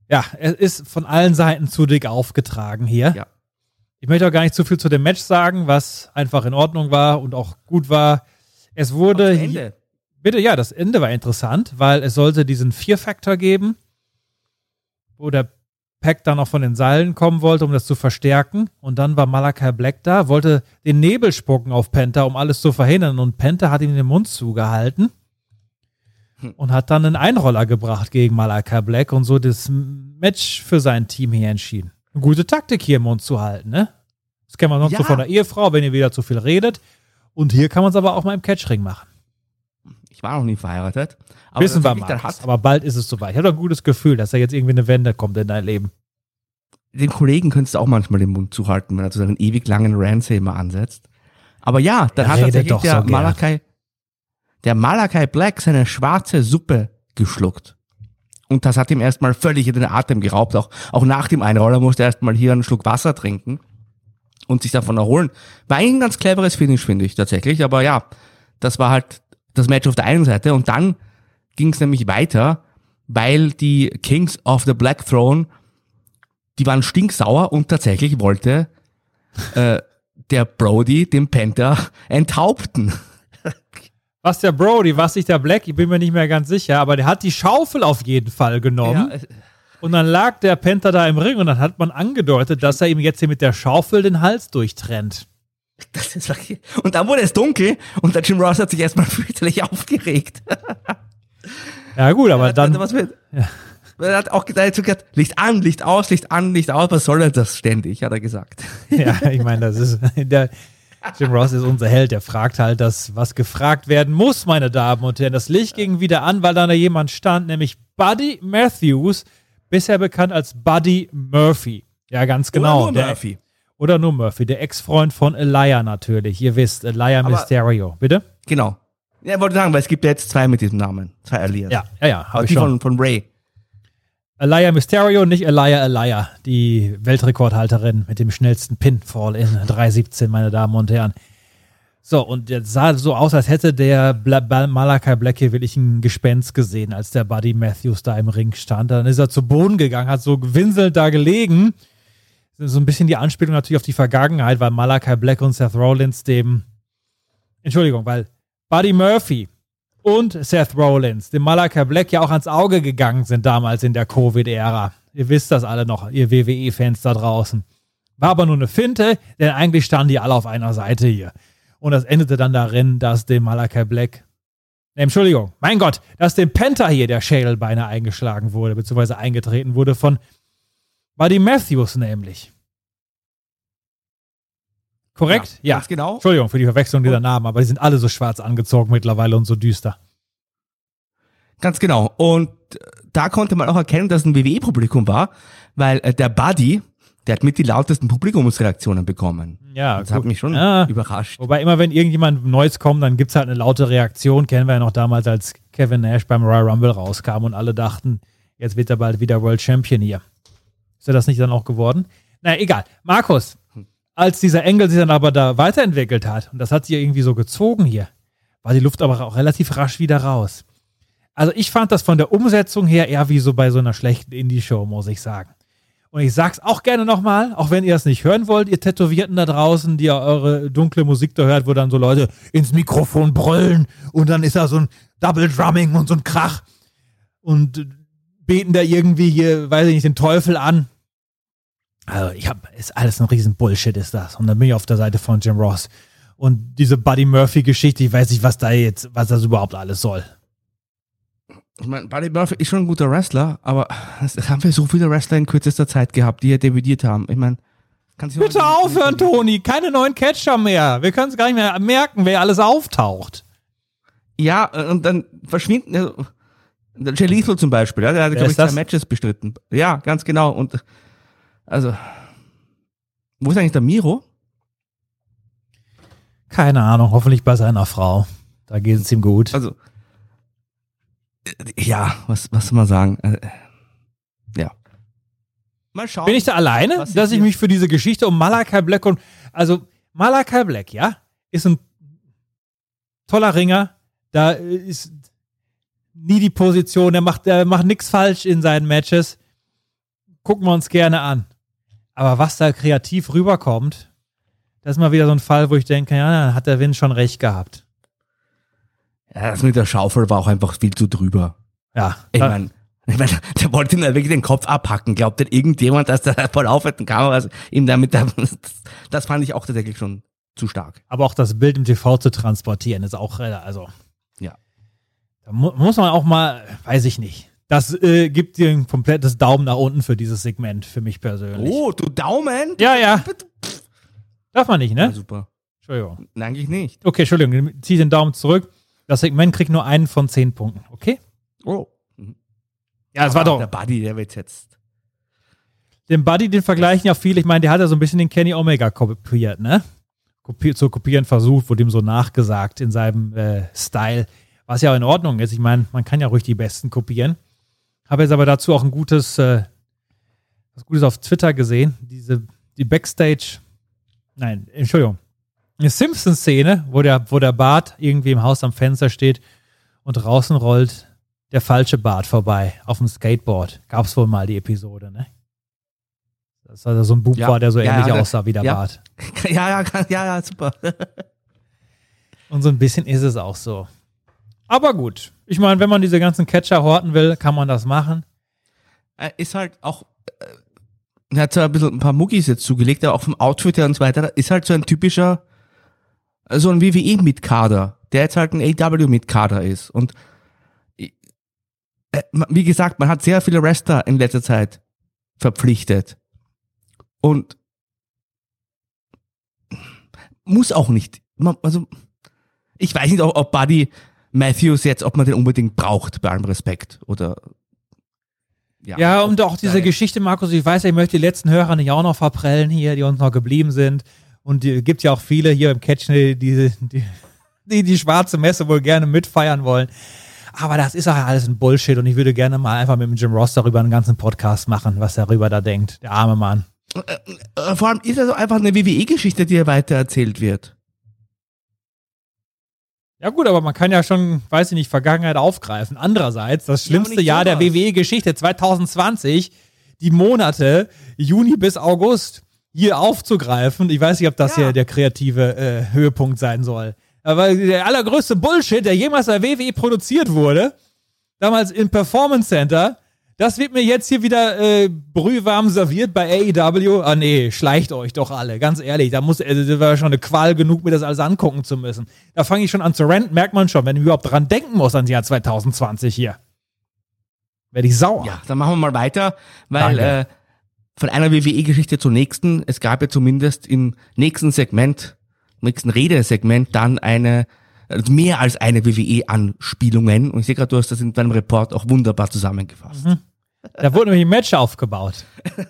Ja, es ist von allen Seiten zu dick aufgetragen hier. Ja. Ich möchte auch gar nicht zu viel zu dem Match sagen, was einfach in Ordnung war und auch gut war. Es wurde. Ende. Bitte, ja, das Ende war interessant, weil es sollte diesen Fear-Factor geben, wo der Pack dann auch von den Seilen kommen wollte, um das zu verstärken. Und dann war Malachi Black da, wollte den Nebel spucken auf Penta, um alles zu verhindern. Und Penta hat ihm den Mund zugehalten und hat dann einen Einroller gebracht gegen Malachi Black und so das Match für sein Team hier entschieden. Eine gute Taktik hier im Mund zu halten, ne? Das kennen wir sonst Ja. so von der Ehefrau, wenn ihr wieder zu viel redet. Und hier kann man es aber auch mal im Catchring machen. Ich war noch nie verheiratet. Aber Wissen wir mal. Aber bald ist es soweit. Ich habe ein gutes Gefühl, dass da jetzt irgendwie eine Wende kommt in dein Leben. den Kollegen könntest du auch manchmal den Mund zuhalten, wenn er so seinen ewig langen Ramsay immer ansetzt. Aber ja, dann Er hat tatsächlich der so. Malachi, der Malachi Black seine schwarze Suppe geschluckt. Und das hat ihm erstmal völlig in den Atem geraubt. Auch, auch nach dem Einroller musste er erstmal hier einen Schluck Wasser trinken und sich davon erholen. War eigentlich ein ganz cleveres Finish, finde ich tatsächlich. Aber ja, das war halt das Match auf der einen Seite. Und dann ging es nämlich weiter, weil die Kings of the Black Throne, die waren stinksauer und tatsächlich wollte äh, der Brody den Panther enthaupten. Was der Brody, was sich der Black, ich bin mir nicht mehr ganz sicher, aber der hat die Schaufel auf jeden Fall genommen. Ja, Und dann lag der Panther da im Ring und dann hat man angedeutet, dass er ihm jetzt hier mit der Schaufel den Hals durchtrennt. Das ist wirklich- und dann wurde es dunkel und der Jim Ross hat sich erstmal fürchterlich aufgeregt. Ja gut, aber Dann, was wird, Er hat auch gesagt, Licht an, Licht aus, Licht an, Licht aus, was soll er das ständig, hat er gesagt. ja, ich meine, das ist, der Jim Ross ist unser Held, der fragt halt das, was gefragt werden muss, meine Damen und Herren. Das Licht ging wieder an, weil da jemand stand, nämlich Buddy Matthews, bisher bekannt als Buddy Murphy. Ja, ganz genau. Oder nur Der- Murphy. Oder nur Murphy, der Ex-Freund von Elia natürlich. Ihr wisst, Elia Aber- Mysterio. Bitte? Genau. Ja, ich wollte sagen, weil es gibt ja jetzt zwei mit diesem Namen. Zwei Alias. Ja, ja, ja, Aber die schon. von, von Ray. Elia Mysterio, nicht Elia Elia, die Weltrekordhalterin mit dem schnellsten Pinfall in 3.17, meine Damen und Herren. So, und jetzt sah so aus, als hätte der Bla Bla Malachi Black hier wirklich ein Gespenst gesehen, als der Buddy Matthews da im Ring stand. Dann ist er zu Boden gegangen, hat so gewinselnd da gelegen. So ein bisschen die Anspielung natürlich auf die Vergangenheit, weil Malachi Black und Seth Rollins dem, Entschuldigung, weil Buddy Murphy und Seth Rollins, dem Malachi Black ja auch ans Auge gegangen sind damals in der Covid-Ära. Ihr wisst das alle noch, ihr WWE-Fans da draußen. War aber nur eine Finte, denn eigentlich standen die alle auf einer Seite hier. Und das endete dann darin, dass dem Malachi Black, ne, Entschuldigung, mein Gott, dass dem Penta hier der Schädel beinahe eingeschlagen wurde, beziehungsweise eingetreten wurde von Buddy Matthews nämlich. Korrekt? Ja. Ganz genau. Entschuldigung für die Verwechslung dieser Namen, aber die sind alle so schwarz angezogen mittlerweile und so düster. Ganz genau. Und äh, da konnte man auch erkennen, dass es ein WWE-Publikum war, weil äh, der Buddy, der hat mit die lautesten Publikumsreaktionen bekommen. Ja, Das hat gut. mich schon Ja. überrascht. Wobei immer, wenn irgendjemand Neues kommt, dann gibt's halt eine laute Reaktion. Kennen wir ja noch damals, als Kevin Nash beim Royal Rumble rauskam und alle dachten, jetzt wird er bald wieder World Champion hier. Ist er das nicht dann auch geworden? Naja, egal. Markus, als dieser Engel sich dann aber da weiterentwickelt hat, und das hat sich irgendwie so gezogen hier, war die Luft aber auch relativ rasch wieder raus. Also ich fand das von der Umsetzung her eher wie so bei so einer schlechten Indie-Show, muss ich sagen. Und ich sag's auch gerne nochmal, auch wenn ihr es nicht hören wollt, ihr Tätowierten da draußen, die ja eure dunkle Musik da hört, wo dann so Leute ins Mikrofon brüllen und dann ist da so ein Double Drumming und so ein Krach und beten da irgendwie hier, weiß ich nicht, den Teufel an. Also ich hab, ist alles ein riesen Bullshit ist das. Und dann bin ich auf der Seite von Jim Ross. Und diese Buddy Murphy Geschichte, ich weiß nicht, was da jetzt, was das überhaupt alles soll. Ich meine, Buddy Murphy ist schon ein guter Wrestler, aber es haben wir so viele Wrestler in kürzester Zeit gehabt, die hier debütiert haben. Ich meine, kann sich Bitte aufhören, Toni. Keine neuen Catcher mehr. Wir können es gar nicht mehr merken, wer alles auftaucht. Ja, und dann verschwinden, der Jay Lethal zum Beispiel, ja, der hat, glaube ich, das? zwei Matches bestritten. Ja, ganz genau. Und also, wo ist eigentlich der Miro? Keine Ahnung, hoffentlich bei seiner Frau. Da geht es ihm gut. Also, äh, ja, was, was soll man sagen? Äh, ja. Mal schauen. Bin ich da alleine, dass ich mich für diese Geschichte um Malachi Black und also Malachi Black, ja, ist ein toller Ringer. Da ist nie die Position, der macht, der macht nichts falsch in seinen Matches. Gucken wir uns gerne an. Aber was da kreativ rüberkommt, das ist mal wieder so ein Fall, wo ich denke, ja, dann hat der Win schon recht gehabt. Ja, das mit der Schaufel war auch einfach viel zu drüber. Ja. Ich meine, ich mein, der wollte ihm da wirklich den Kopf abhacken. Glaubt denn irgendjemand, dass der voll aufhört Kameras ihm damit, das, das fand ich auch tatsächlich schon zu stark. aber auch das Bild im TV zu transportieren, ist auch, äh, also. Ja. Da mu muss man auch mal, weiß ich nicht. Das äh, gibt dir ein komplettes Daumen nach unten für dieses Segment, für mich persönlich. Oh, du Daumen? Ja, ja. Darf man nicht, Ja, ne? super. Entschuldigung. Nein, eigentlich nicht. Okay, Entschuldigung, zieh den Daumen zurück. Das Segment kriegt nur einen von zehn Punkten, okay? Oh. Ja, es war doch. Der Buddy, der wird jetzt. Den Buddy, den vergleichen ja viele. Ich meine, der hat ja so ein bisschen den Kenny Omega kopiert, ne? Kopi zu kopieren versucht, wurde ihm so nachgesagt in seinem äh, Style. Was ja auch in Ordnung ist. Ich meine, man kann ja ruhig die Besten kopieren. Habe jetzt aber dazu auch ein gutes, äh, was Gutes auf Twitter gesehen. Diese, die Backstage, nein, Entschuldigung. Eine Simpsons-Szene, wo der, wo der Bart irgendwie im Haus am Fenster steht und draußen rollt der falsche Bart vorbei auf dem Skateboard. Gab es wohl mal die Episode, ne? Das also so ein Bub Ja. war, der so Ja, ähnlich ja, aussah wie der. Bart. Ja, ja, ja, ja, super. Und so ein bisschen ist es auch so. Aber gut. Ich meine, wenn man diese ganzen Catcher horten will, kann man das machen. Äh, ist halt auch, äh, er hat zwar ein bisschen ein paar Muckis jetzt zugelegt, aber auch vom Outfit her und so weiter, ist halt so ein typischer, so ein WWE mit Kader, der jetzt halt ein AW mit Kader ist. Und äh, wie gesagt, man hat sehr viele Wrestler in letzter Zeit verpflichtet. Und muss auch nicht. Also, ich weiß nicht, ob Buddy Matthews jetzt, ob man den unbedingt braucht, bei allem Respekt. Oder Ja, und auch diese Geschichte, Markus, ich weiß, ich möchte die letzten Hörer nicht auch noch verprellen hier, die uns noch geblieben sind. Und es gibt ja auch viele hier im Catch, die, die, die, die schwarze Messe wohl gerne mitfeiern wollen. Aber das ist auch alles ein Bullshit und ich würde gerne mal einfach mit dem Jim Ross darüber einen ganzen Podcast machen, was er darüber da denkt. Der arme Mann. Äh, Vor allem ist also einfach eine WWE-Geschichte, die hier weiter erzählt wird. Ja gut, aber man kann ja schon, weiß ich nicht, Vergangenheit aufgreifen. Andererseits, das schlimmste Jahr der. WWE-Geschichte 2020, die Monate Juni bis August hier aufzugreifen. Ich weiß nicht, ob das Ja. hier der kreative äh, Höhepunkt sein soll. Aber der allergrößte Bullshit, der jemals bei WWE produziert wurde, damals im Performance Center, das wird mir jetzt hier wieder äh, brühwarm serviert bei AEW. Ah nee, schleicht euch doch alle, ganz ehrlich. Da muss, also, das war schon eine Qual genug, mir das alles angucken zu müssen. Da fange ich schon an zu renten, merkt man schon, wenn ich überhaupt dran denken muss ans Jahr 2020 hier. Werde ich sauer. Ja, dann machen wir mal weiter, weil äh, von einer WWE-Geschichte zur nächsten, es gab ja zumindest im nächsten Segment, nächsten Redesegment dann eine, also mehr als eine WWE-Anspielungen. Und ich sehe gerade, du hast das in deinem Report auch wunderbar zusammengefasst. Mhm. Da wurde nämlich ein Match aufgebaut.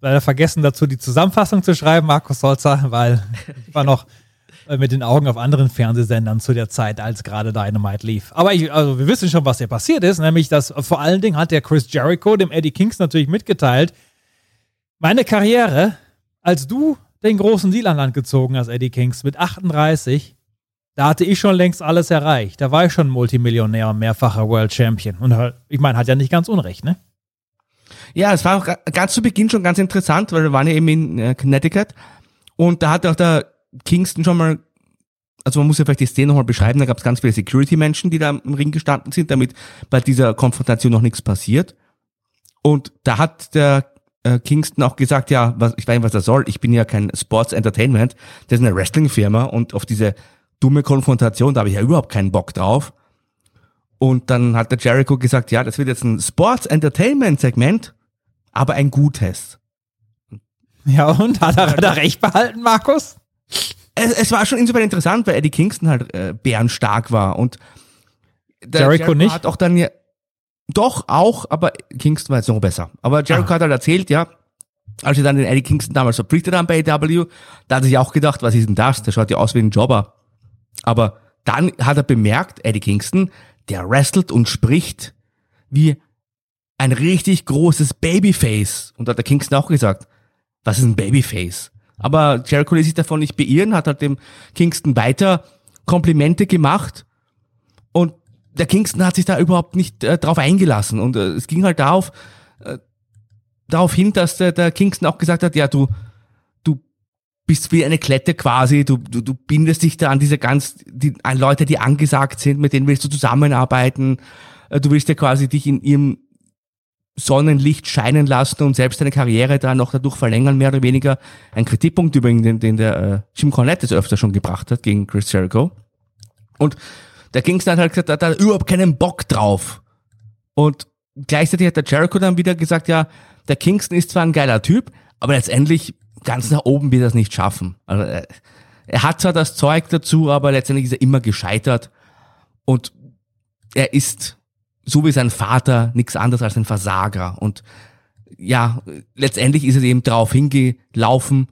Leider vergessen dazu die Zusammenfassung zu schreiben, Markus Solzer, weil ich war noch äh, mit den Augen auf anderen Fernsehsendern zu der Zeit, als gerade Dynamite lief. Aber ich, also wir wissen schon, was hier passiert ist, nämlich dass äh, vor allen Dingen hat der Chris Jericho dem Eddie Kings natürlich mitgeteilt, meine Karriere, als du den großen Deal an Land gezogen hast, Eddie Kings, mit 38, da hatte ich schon längst alles erreicht. Da war ich schon Multimillionär und mehrfacher World Champion. Und halt, ich meine, hat ja nicht ganz unrecht, ne? Ja, es war auch ga- ganz zu Beginn schon ganz interessant, weil wir waren ja eben in äh, Connecticut und da hat auch der Kingston schon mal, also man muss ja vielleicht die Szene nochmal beschreiben, da gab es ganz viele Security-Menschen, die da im Ring gestanden sind, damit bei dieser Konfrontation noch nichts passiert. Und da hat der äh, Kingston auch gesagt, ja, was, ich weiß nicht, was er soll, ich bin ja kein Sports Entertainment, das ist eine Wrestling-Firma und auf diese dumme Konfrontation, da habe ich ja überhaupt keinen Bock drauf. Und dann hat der Jericho gesagt, ja, das wird jetzt ein Sports Entertainment Segment, aber ein gutes. Ja, und hat er, er recht behalten, Markus? Es, es war schon insofern interessant, weil Eddie Kingston halt äh, bärenstark war und der Jericho nicht? hat auch dann ja, doch auch, aber Kingston war jetzt noch besser. Aber Jericho Ah. hat halt erzählt, ja, als sie dann den Eddie Kingston damals verpflichtet haben bei AW, da hat er sich auch gedacht, was ist denn das? Der schaut ja aus wie ein Jobber. Aber dann hat er bemerkt, Eddie Kingston, der wrestelt und spricht wie ein richtig großes Babyface. Und da hat der Kingston auch gesagt, was ist ein Babyface? Aber Jericho ließ sich davon nicht beirren, hat halt dem Kingston weiter Komplimente gemacht der Kingston hat sich da überhaupt nicht äh, drauf eingelassen und äh, es ging halt darauf, äh, darauf hin, dass der, der Kingston auch gesagt hat, ja du, du bist wie eine Klette quasi, du, du, du bindest dich da an diese ganz, die, an Leute, die angesagt sind, mit denen willst du zusammenarbeiten, Äh, du willst ja quasi dich in ihrem Sonnenlicht scheinen lassen und selbst deine Karriere da noch dadurch verlängern, mehr oder weniger. Ein Kritikpunkt übrigens, den, den der äh, Jim Cornette öfter schon gebracht hat gegen Chris Jericho. Und der Kingston hat halt gesagt, da hat er überhaupt keinen Bock drauf. Und gleichzeitig hat der Jericho dann wieder gesagt, ja, der Kingston ist zwar ein geiler Typ, aber letztendlich ganz nach oben wird er es nicht schaffen. Also, äh, er hat zwar das Zeug dazu, aber letztendlich ist er immer gescheitert. Und er ist, so wie sein Vater, nichts anderes als ein Versager. Und ja, letztendlich ist es eben darauf hingelaufen,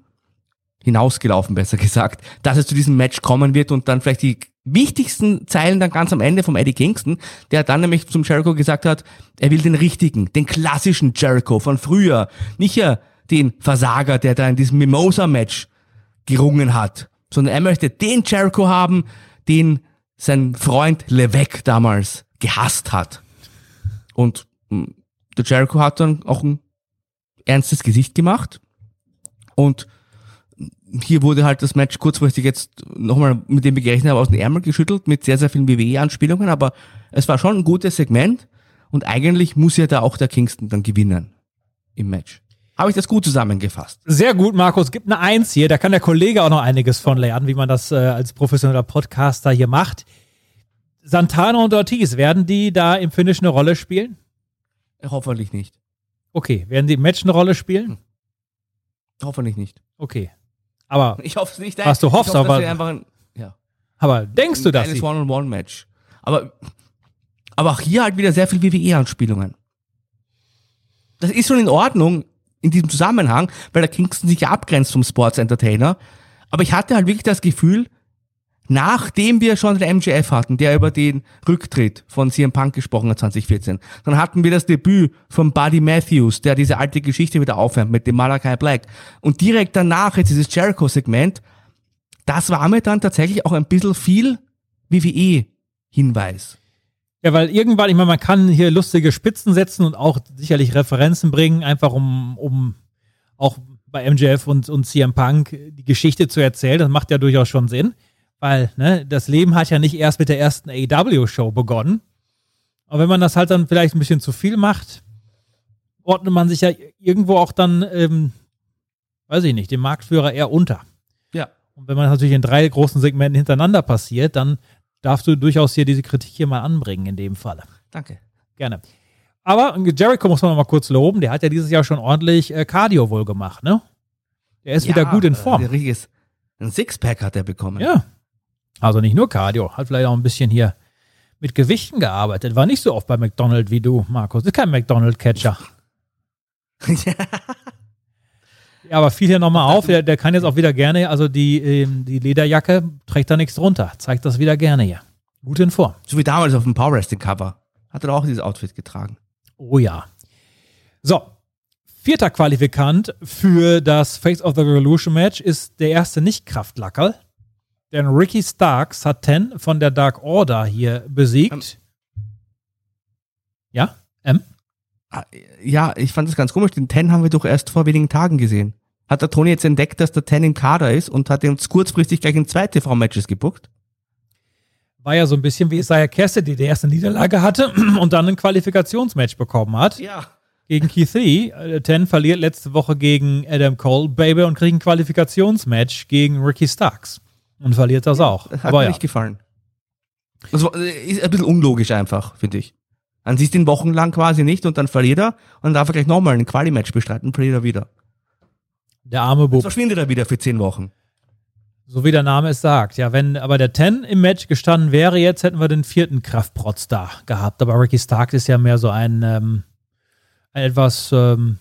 hinausgelaufen, besser gesagt, dass es zu diesem Match kommen wird und dann vielleicht die wichtigsten Zeilen dann ganz am Ende vom Eddie Kingston, der dann nämlich zum Jericho gesagt hat, er will den richtigen, den klassischen Jericho von früher, nicht ja den Versager, der da in diesem Mimosa-Match gerungen hat, sondern er möchte den Jericho haben, den sein Freund Levesque damals gehasst hat. Und mh, der Jericho hat dann auch ein ernstes Gesicht gemacht und hier wurde halt das Match kurzfristig jetzt nochmal, mit dem gerechnet haben, aus dem Ärmel geschüttelt, mit sehr, sehr vielen WWE-Anspielungen, aber es war schon ein gutes Segment und eigentlich muss ja da auch der Kingston dann gewinnen im Match. Habe ich das gut zusammengefasst? Sehr gut, Markus. Gibt eine Eins hier. Da kann der Kollege auch noch einiges von lernen, wie man das äh, als professioneller Podcaster hier macht. Santana und Ortiz, werden die da im Finish eine Rolle spielen? Hoffentlich nicht. Okay. Werden die im Match eine Rolle spielen? Hoffentlich nicht. Okay. Aber Ich hoffe es nicht. Was du hoffst, hoffe, aber- ein, ja, Aber denkst du ein das? geiles One-on-One-Match. Aber, aber auch hier halt wieder sehr viel WWE-Anspielungen. Das ist schon in Ordnung in diesem Zusammenhang, weil der Kingston sich ja abgrenzt vom Sports Entertainer. Aber ich hatte halt wirklich das Gefühl, nachdem wir schon den MJF hatten, der über den Rücktritt von CM Punk gesprochen hat 2014, dann hatten wir das Debüt von Buddy Matthews, der diese alte Geschichte wieder aufwärmt mit dem Malachi Black. Und direkt danach jetzt dieses Jericho-Segment, das war mir dann tatsächlich auch ein bisschen viel WWE-Hinweis. Ja, weil irgendwann, ich meine, man kann hier lustige Spitzen setzen und auch sicherlich Referenzen bringen, einfach um, um auch bei MJF und, und CM Punk die Geschichte zu erzählen. Das macht ja durchaus schon Sinn, weil ne, das Leben hat ja nicht erst mit der ersten AEW-Show begonnen. Aber wenn man das halt dann vielleicht ein bisschen zu viel macht, ordnet man sich ja irgendwo auch dann, ähm, weiß ich nicht, dem Marktführer eher unter. Ja. Und wenn man natürlich in drei großen Segmenten hintereinander passiert, dann darfst du durchaus hier diese Kritik hier mal anbringen in dem Falle. Danke. Gerne. Aber Jericho muss man noch mal kurz loben. Der hat ja dieses Jahr schon ordentlich äh, Cardio wohl gemacht, ne? Der ist wieder gut in Form. Richtiges, ein Sixpack hat er bekommen. Ja. Also nicht nur Cardio, hat vielleicht auch ein bisschen hier mit Gewichten gearbeitet. War nicht so oft bei McDonald's wie du, Markus. Ist kein McDonald's-Catcher. Ja, aber fiel hier nochmal auf, der, der kann jetzt auch wieder gerne, also die, ähm, die Lederjacke trägt da nichts drunter. Zeigt das wieder gerne hier. Gut in Form. So wie damals auf dem Power Wrestling Cover. Hat er auch dieses Outfit getragen. Oh ja. So. Vierter Qualifikant für das Face of the Revolution Match ist der erste Nicht-Kraftlackerl. Denn Ricky Starks hat Ten von der Dark Order hier besiegt. ja? M? Ah, Ja, ich fand das ganz komisch. Den Ten haben wir doch erst vor wenigen Tagen gesehen. Hat der Tony jetzt entdeckt, dass der Ten im Kader ist und hat uns kurzfristig gleich in zwei TV-Matches gebuckt? War ja so ein bisschen wie Isaiah Cassidy, der erste Niederlage hatte und dann ein Qualifikationsmatch bekommen hat. Ja. Gegen Keith Lee. Äh, Ten verliert letzte Woche gegen Adam Cole, Baby, und kriegt ein Qualifikationsmatch gegen Ricky Starks. Und verliert das auch. Hat Aber mir ja. nicht gefallen. Das äh, ist ein bisschen unlogisch einfach, finde ich. Dann siehst du ihn wochenlang quasi nicht und dann verliert er und dann darf er gleich nochmal ein Quali-Match bestreiten und verliert er wieder. Der arme Jetzt Bub. verschwindet er wieder für zehn Wochen. So wie der Name es sagt. Ja, wenn aber der Ten im Match gestanden wäre, jetzt hätten wir den vierten Kraftprotz da gehabt. Aber Ricky Starks ist ja mehr so ein, ähm, ein etwas, ähm,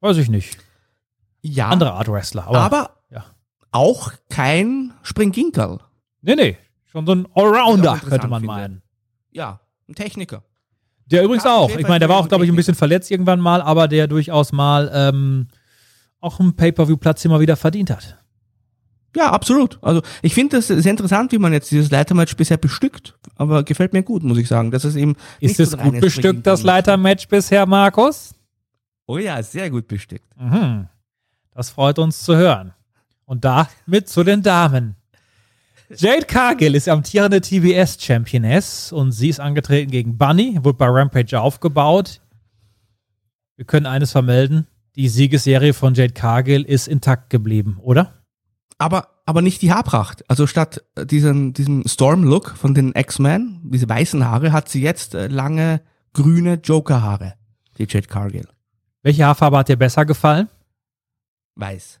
weiß ich nicht, Ja, andere Art Wrestler. Aber, aber. Auch kein Springginkerl. nee, nee, schon so ein Allrounder, könnte man finde. meinen. Ja, ein Techniker. Der übrigens Ja, auch. Ich meine, der war auch, glaube ich, ein bisschen verletzt irgendwann mal, aber der durchaus mal ähm, auch einen Pay-Per-View-Platz immer wieder verdient hat. Ja, absolut. Also ich finde das sehr interessant, wie man jetzt dieses Leitermatch bisher bestückt. Aber gefällt mir gut, muss ich sagen. Das ist eben Ist es so gut bestückt, das. Leitermatch bisher, Markus? Oh ja, sehr gut bestückt. Mhm. Das freut uns zu hören. Und damit zu den Damen. Jade Cargill ist amtierende TBS-Championess und sie ist angetreten gegen Bunny, wurde bei Rampage aufgebaut. Wir können eines vermelden: Die Siegesserie von Jade Cargill ist intakt geblieben, oder? Aber, aber nicht die Haarpracht. Also statt äh, diesen, diesem Storm-Look von den X-Men, diese weißen Haare, hat sie jetzt äh, lange grüne Joker-Haare. Die Jade Cargill. Welche Haarfarbe hat dir besser gefallen? Weiß.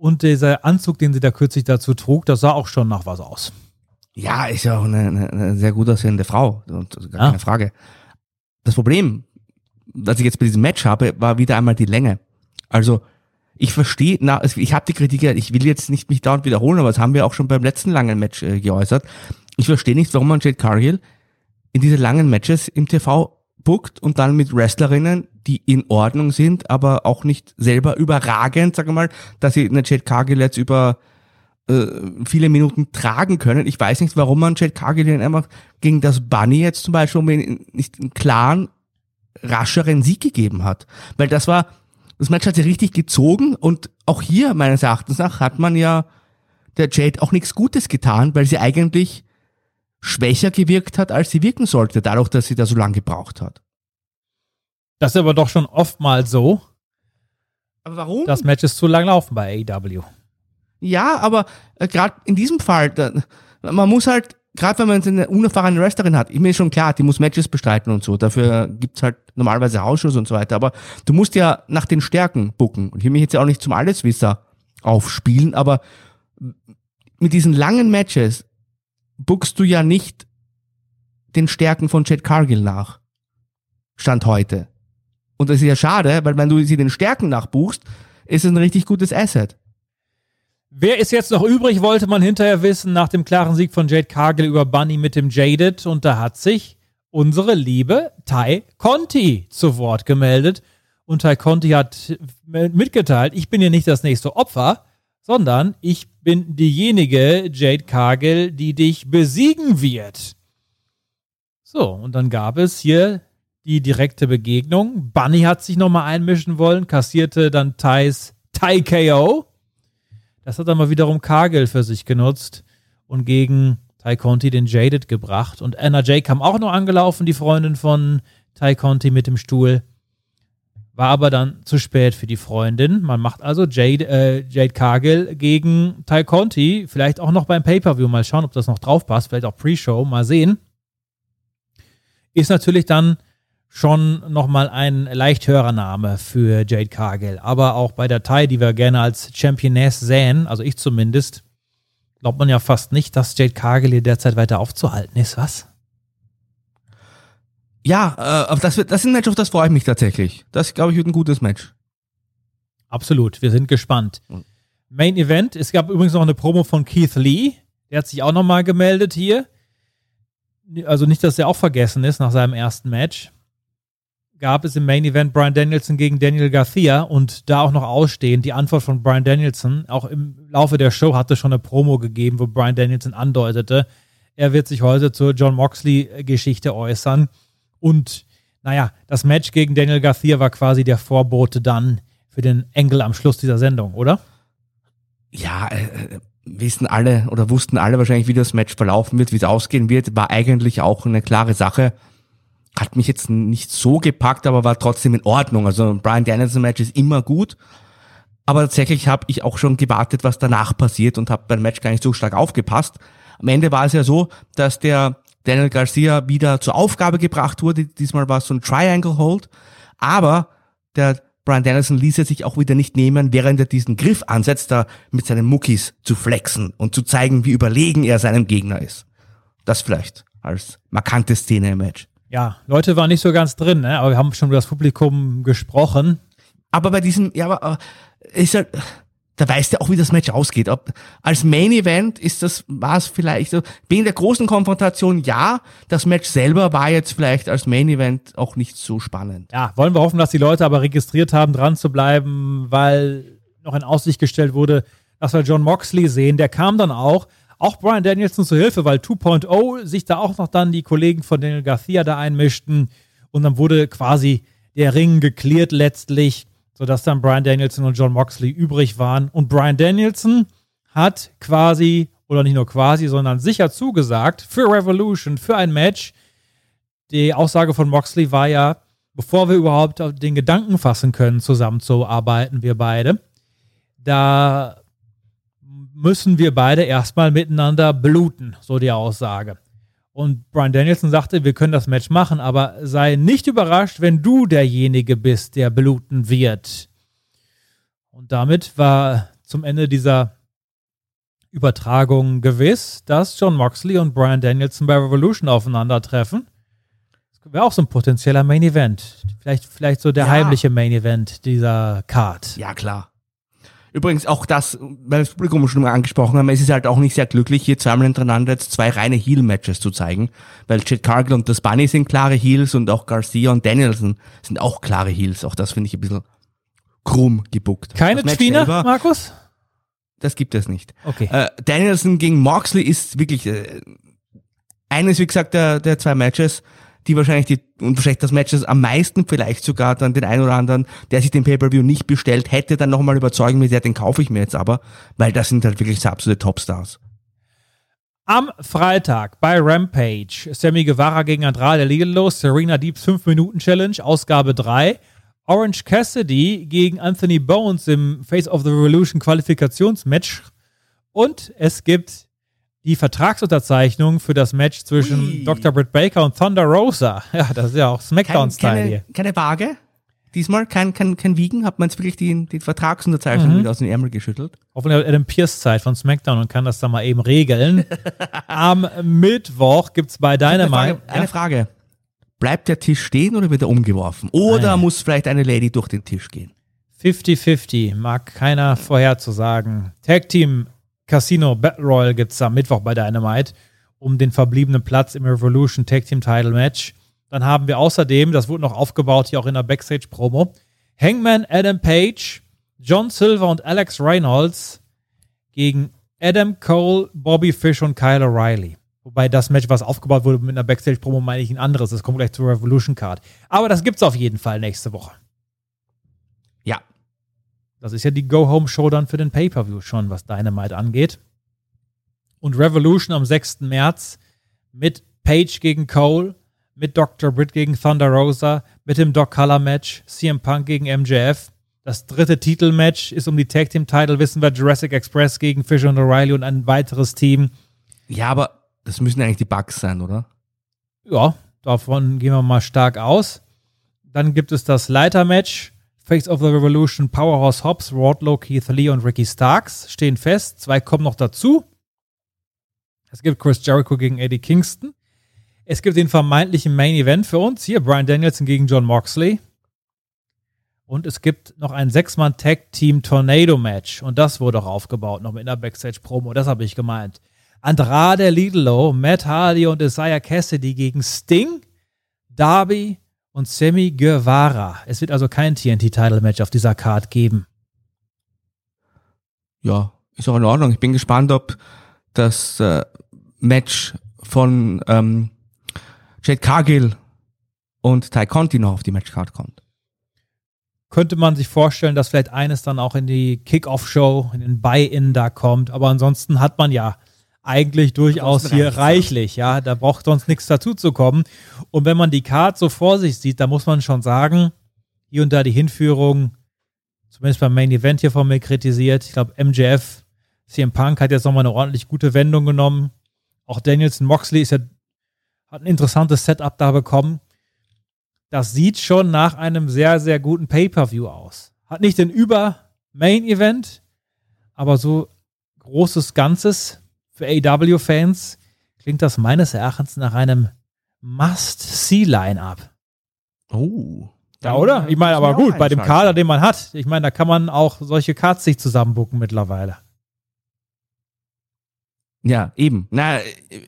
und dieser Anzug, den sie da kürzlich dazu trug, das sah auch schon nach was aus. Ja, ist ja auch eine, eine, eine sehr gut aussehende Frau. Und gar Ah. keine Frage. Das Problem, was ich jetzt bei diesem Match habe, war wieder einmal die Länge. Also, ich verstehe, na, ich habe die Kritik, ich will jetzt nicht mich dauernd wiederholen, aber das haben wir auch schon beim letzten langen Match äh, geäußert. Ich verstehe nicht, warum man Jade Cargill in diese langen Matches im TV bookt und dann mit Wrestlerinnen, die in Ordnung sind, aber auch nicht selber überragend, sag mal, dass sie eine Jade Cargill jetzt über äh, viele Minuten tragen können. Ich weiß nicht, warum man Jade Cargill einfach gegen das Bunny jetzt zum Beispiel nicht einen klaren, rascheren Sieg gegeben hat. Weil das war, das Match hat sie richtig gezogen und auch hier meines Erachtens nach hat man ja der Jade auch nichts Gutes getan, weil sie eigentlich schwächer gewirkt hat, als sie wirken sollte, dadurch, dass sie da so lange gebraucht hat. Das ist aber doch schon oftmals so, Aber warum? dass Matches zu lang laufen bei AEW. Ja, aber äh, gerade in diesem Fall, da, man muss halt, gerade wenn man eine unerfahrene Wrestlerin hat, ich mir ist schon klar, die muss Matches bestreiten und so, dafür gibt's halt normalerweise Hausschuss und so weiter, aber du musst ja nach den Stärken bucken. Und ich will mich jetzt ja auch nicht zum Alleswisser aufspielen, aber mit diesen langen Matches buckst du ja nicht den Stärken von Chad Cargill nach. Stand heute. Und das ist ja schade, weil wenn du sie den Stärken nachbuchst, ist es ein richtig gutes Asset. Wer ist jetzt noch übrig, wollte man hinterher wissen, nach dem klaren Sieg von Jade Cargill über Bunny mit dem Jaded. Und da hat sich unsere liebe Ty Conti zu Wort gemeldet. Und Ty Conti hat mitgeteilt, ich bin hier nicht das nächste Opfer, sondern ich bin diejenige, Jade Cargill, die dich besiegen wird. So, und dann gab es hier die direkte Begegnung. Bunny hat sich nochmal einmischen wollen, kassierte dann Tys Ty KO. Das hat dann mal wiederum Cargill für sich genutzt und gegen Ty Conti den Jaded gebracht. Und Anna Jay kam auch noch angelaufen, die Freundin von Ty Conti mit dem Stuhl. War aber dann zu spät für die Freundin. Man macht also Jade, äh, Jade Cargill gegen Ty Conti. Vielleicht auch noch beim Pay-Per-View. Mal schauen, ob das noch drauf passt. Vielleicht auch Pre-Show. Mal sehen. Ist natürlich dann schon nochmal ein leicht höherer Name für Jade Cargill. Aber auch bei der Thai, die wir gerne als Championess sähen, also ich zumindest, glaubt man ja fast nicht, dass Jade Cargill hier derzeit weiter aufzuhalten ist, was? Ja, äh, aber das, wird, das ist ein Match, auf das freue ich mich tatsächlich. Das, glaube ich, wird ein gutes Match. Absolut, wir sind gespannt. Main Event, es gab übrigens noch eine Promo von Keith Lee, der hat sich auch nochmal gemeldet hier. Also nicht, dass er auch vergessen ist nach seinem ersten Match. gab es im Main Event Brian Danielson gegen Daniel Garcia und da auch noch ausstehend die Antwort von Brian Danielson. Auch im Laufe der Show hatte schon eine Promo gegeben, wo Brian Danielson andeutete, er wird sich heute zur John Moxley-Geschichte äußern. Und naja, das Match gegen Daniel Garcia war quasi der Vorbote dann für den Engel am Schluss dieser Sendung, oder? Ja, äh, wissen alle oder wussten alle wahrscheinlich, wie das Match verlaufen wird, wie es ausgehen wird, war eigentlich auch eine klare Sache. Hat mich jetzt nicht so gepackt, aber war trotzdem in Ordnung. Also ein Brian Danielson Match ist immer gut. Aber tatsächlich habe ich auch schon gewartet, was danach passiert und habe beim Match gar nicht so stark aufgepasst. Am Ende war es ja so, dass der Daniel Garcia wieder zur Aufgabe gebracht wurde. Diesmal war es so ein Triangle Hold. Aber der Brian Danielson ließ er sich auch wieder nicht nehmen, während er diesen Griff ansetzt, da mit seinen Muckis zu flexen und zu zeigen, wie überlegen er seinem Gegner ist. Das vielleicht als markante Szene im Match. Ja, Leute waren nicht so ganz drin, ne? aber wir haben schon über das Publikum gesprochen. Aber bei diesem, ja, aber äh, ist halt, da weißt du auch, wie das Match ausgeht. Ob, als Main Event ist das, war es vielleicht wegen der großen Konfrontation, ja, das Match selber war jetzt vielleicht als Main Event auch nicht so spannend. Ja, wollen wir hoffen, dass die Leute aber registriert haben, dran zu bleiben, weil noch in Aussicht gestellt wurde, dass wir John Moxley sehen. Der kam dann auch. Auch Brian Danielson zur Hilfe, weil 2.0 sich da auch noch dann die Kollegen von Daniel Garcia da einmischten. Und dann wurde quasi der Ring geklärt letztlich sodass dann Brian Danielson und John Moxley übrig waren. Und Brian Danielson hat quasi, oder nicht nur quasi, sondern sicher zugesagt, für Revolution, für ein Match. Die Aussage von Moxley war ja, bevor wir überhaupt den Gedanken fassen können, zusammenzuarbeiten, wir beide, da müssen wir beide erstmal miteinander bluten, so die Aussage. Und Brian Danielson sagte, wir können das Match machen, aber sei nicht überrascht, wenn du derjenige bist, der bluten wird. Und damit war zum Ende dieser Übertragung gewiss, dass John Moxley und Brian Danielson bei Revolution aufeinandertreffen. Das wäre auch so ein potenzieller Main Event. Vielleicht, vielleicht so der Ja. heimliche Main Event dieser Card. Ja, klar. Übrigens auch das, weil das Publikum schon mal angesprochen haben, es ist halt auch nicht sehr glücklich, hier zweimal hintereinander jetzt zwei reine Heel-Matches zu zeigen, weil Chad Cargill und das Bunny sind klare Heels und auch Garcia und Danielson sind auch klare Heels. Auch das finde ich ein bisschen krumm gebuckt. Keine selber, Markus? Das gibt es nicht. Okay. Äh, Danielson gegen Moxley ist wirklich äh, eines, wie gesagt, der, der zwei Matches, die wahrscheinlich die, und wahrscheinlich das Match, das am meisten vielleicht sogar dann den einen oder anderen, der sich den Pay-Per-View nicht bestellt, hätte dann nochmal überzeugen mit, ja, den kaufe ich mir jetzt aber, weil das sind halt wirklich so absolute Topstars. Am Freitag bei Rampage Sammy Guevara gegen Andrade Lidlo, Serena Deeps 5-Minuten-Challenge, Ausgabe 3. Orange Cassidy gegen Anthony Bones im Face of the Revolution Qualifikationsmatch. Und es gibt die Vertragsunterzeichnung für das Match zwischen Ui. Dr. Britt Baker und Thunder Rosa. Ja, das ist ja auch Smackdown-Style hier. keine, Waage. Diesmal kein, kein, kein Wiegen, hat man jetzt wirklich die, die Vertragsunterzeichnung Mhm. wieder aus dem Ärmel geschüttelt. Hoffentlich hat Adam Pierce Zeit von SmackDown und kann das dann mal eben regeln. Am Mittwoch gibt's bei Eine Dynamite. Frage, eine Frage. Bleibt der Tisch stehen oder wird er umgeworfen? Oder Nein. muss vielleicht eine Lady durch den Tisch gehen? 50-50, mag keiner vorherzusagen. Tag Team Casino Battle Royal gibt's am Mittwoch bei Dynamite um den verbliebenen Platz im Revolution Tag Team Title Match. Dann haben wir außerdem, das wurde noch aufgebaut hier auch in der Backstage Promo, Hangman Adam Page, John Silver und Alex Reynolds gegen Adam Cole, Bobby Fish und Kyle O'Reilly. Wobei das Match, was aufgebaut wurde mit einer Backstage-Promo, meine ich ein anderes. Das kommt gleich zur Revolution Card. Aber das gibt's auf jeden Fall nächste Woche. Das ist ja die Go-Home-Show dann für den Pay-Per-View schon, was Dynamite angeht. Und Revolution am 6. März mit Page gegen Cole, mit Dr. Britt gegen Thunder Rosa, mit dem Doc Color Match, CM Punk gegen MJF. Das dritte Titelmatch ist um die Tag Team Title, wissen wir, Jurassic Express gegen Fisher und O'Reilly und ein weiteres Team. Ja, aber das müssen eigentlich die Bugs sein, oder? Ja, davon gehen wir mal stark aus. Dann gibt es das Leitermatch. Face of the Revolution, Powerhouse Hobbs, Wardlow, Keith Lee und Ricky Starks stehen fest. Zwei kommen noch dazu. Es gibt Chris Jericho gegen Eddie Kingston. Es gibt den vermeintlichen Main Event für uns. Hier Brian Danielson gegen John Moxley. Und es gibt noch ein Sechs-Mann-Tag-Team Tornado-Match. Und das wurde auch aufgebaut, noch mit einer Backstage-Promo. Das habe ich gemeint. Andrade Lidlo, Matt Hardy und Isaiah Cassidy gegen Sting, Darby und Sammy Guevara. Es wird also kein TNT-Title-Match auf dieser Card geben. Ja, ist auch in Ordnung. Ich bin gespannt, ob das äh, Match von ähm, Jade Cargill und Ty Conti noch auf die Matchcard kommt. Könnte man sich vorstellen, dass vielleicht eines dann auch in die Kickoff-Show, in den Buy-In da kommt. Aber ansonsten hat man ja eigentlich durchaus hier reichlich, ja. Da braucht sonst nichts dazu zu kommen. Und wenn man die Card so vor sich sieht, da muss man schon sagen, hier und da die Hinführung, zumindest beim Main Event hier von mir kritisiert. Ich glaube, MJF, CM Punk hat jetzt nochmal eine ordentlich gute Wendung genommen. Auch Danielson Moxley ist ja, hat ein interessantes Setup da bekommen. Das sieht schon nach einem sehr, sehr guten Pay-Per-View aus. Hat nicht den Über-Main-Event, aber so großes Ganzes für AW-Fans klingt das meines Erachtens nach einem Must-See-Line-Up. Oh. Ja, oder? Ich meine, aber gut, bei dem Kader, den man hat, ich meine, da kann man auch solche Cards sich zusammenbucken mittlerweile. Ja, eben. Na,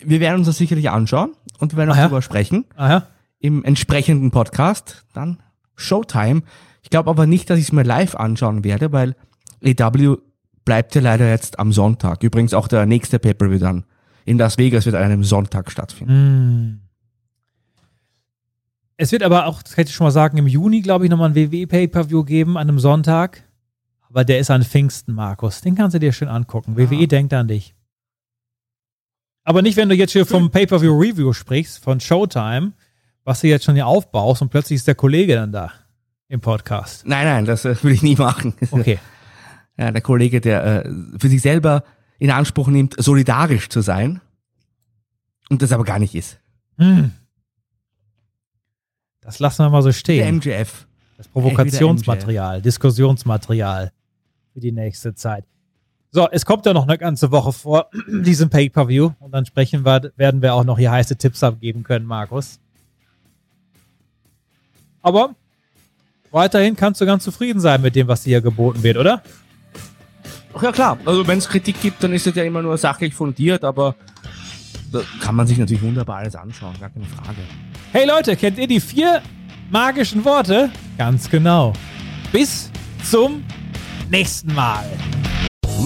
wir werden uns das sicherlich anschauen und wir werden auch Ah ja? darüber sprechen. Ah ja? Im entsprechenden Podcast. Dann Showtime. Ich glaube aber nicht, dass ich es mir live anschauen werde, weil AW bleibt ja leider jetzt am Sonntag. Übrigens auch der nächste Pay-Per-View dann in Las Vegas wird an einem Sonntag stattfinden. Hm. Es wird aber auch, das kann ich schon mal sagen, im Juni, glaube ich, nochmal ein WWE-Pay-Per-View geben an einem Sonntag. Aber der ist an Pfingsten, Markus. Den kannst du dir schön angucken. WWE denkt an dich. Aber nicht, wenn du jetzt hier vom Pay-Per-View-Review sprichst, von Showtime, was du jetzt schon hier aufbaust und plötzlich ist der Kollege dann da im Podcast. Nein, nein, das äh, will ich nie machen. Okay. Ja, der Kollege, der äh, für sich selber in Anspruch nimmt, solidarisch zu sein und das aber gar nicht ist. Hm. Das lassen wir mal so Der stehen. MJF. Das Provokationsmaterial, Diskussionsmaterial für die nächste Zeit. So, es kommt ja noch eine ganze Woche vor diesem Pay-Per-View und dann sprechen wir, werden wir auch noch hier heiße Tipps abgeben können, Markus. Aber weiterhin kannst du ganz zufrieden sein mit dem, was dir hier geboten wird, oder? Ach ja klar, also wenn es Kritik gibt, dann ist es ja immer nur sachlich fundiert, aber da kann man sich natürlich wunderbar alles anschauen, gar keine Frage. Hey Leute, kennt ihr die vier magischen Worte? Ganz genau. Bis zum nächsten Mal.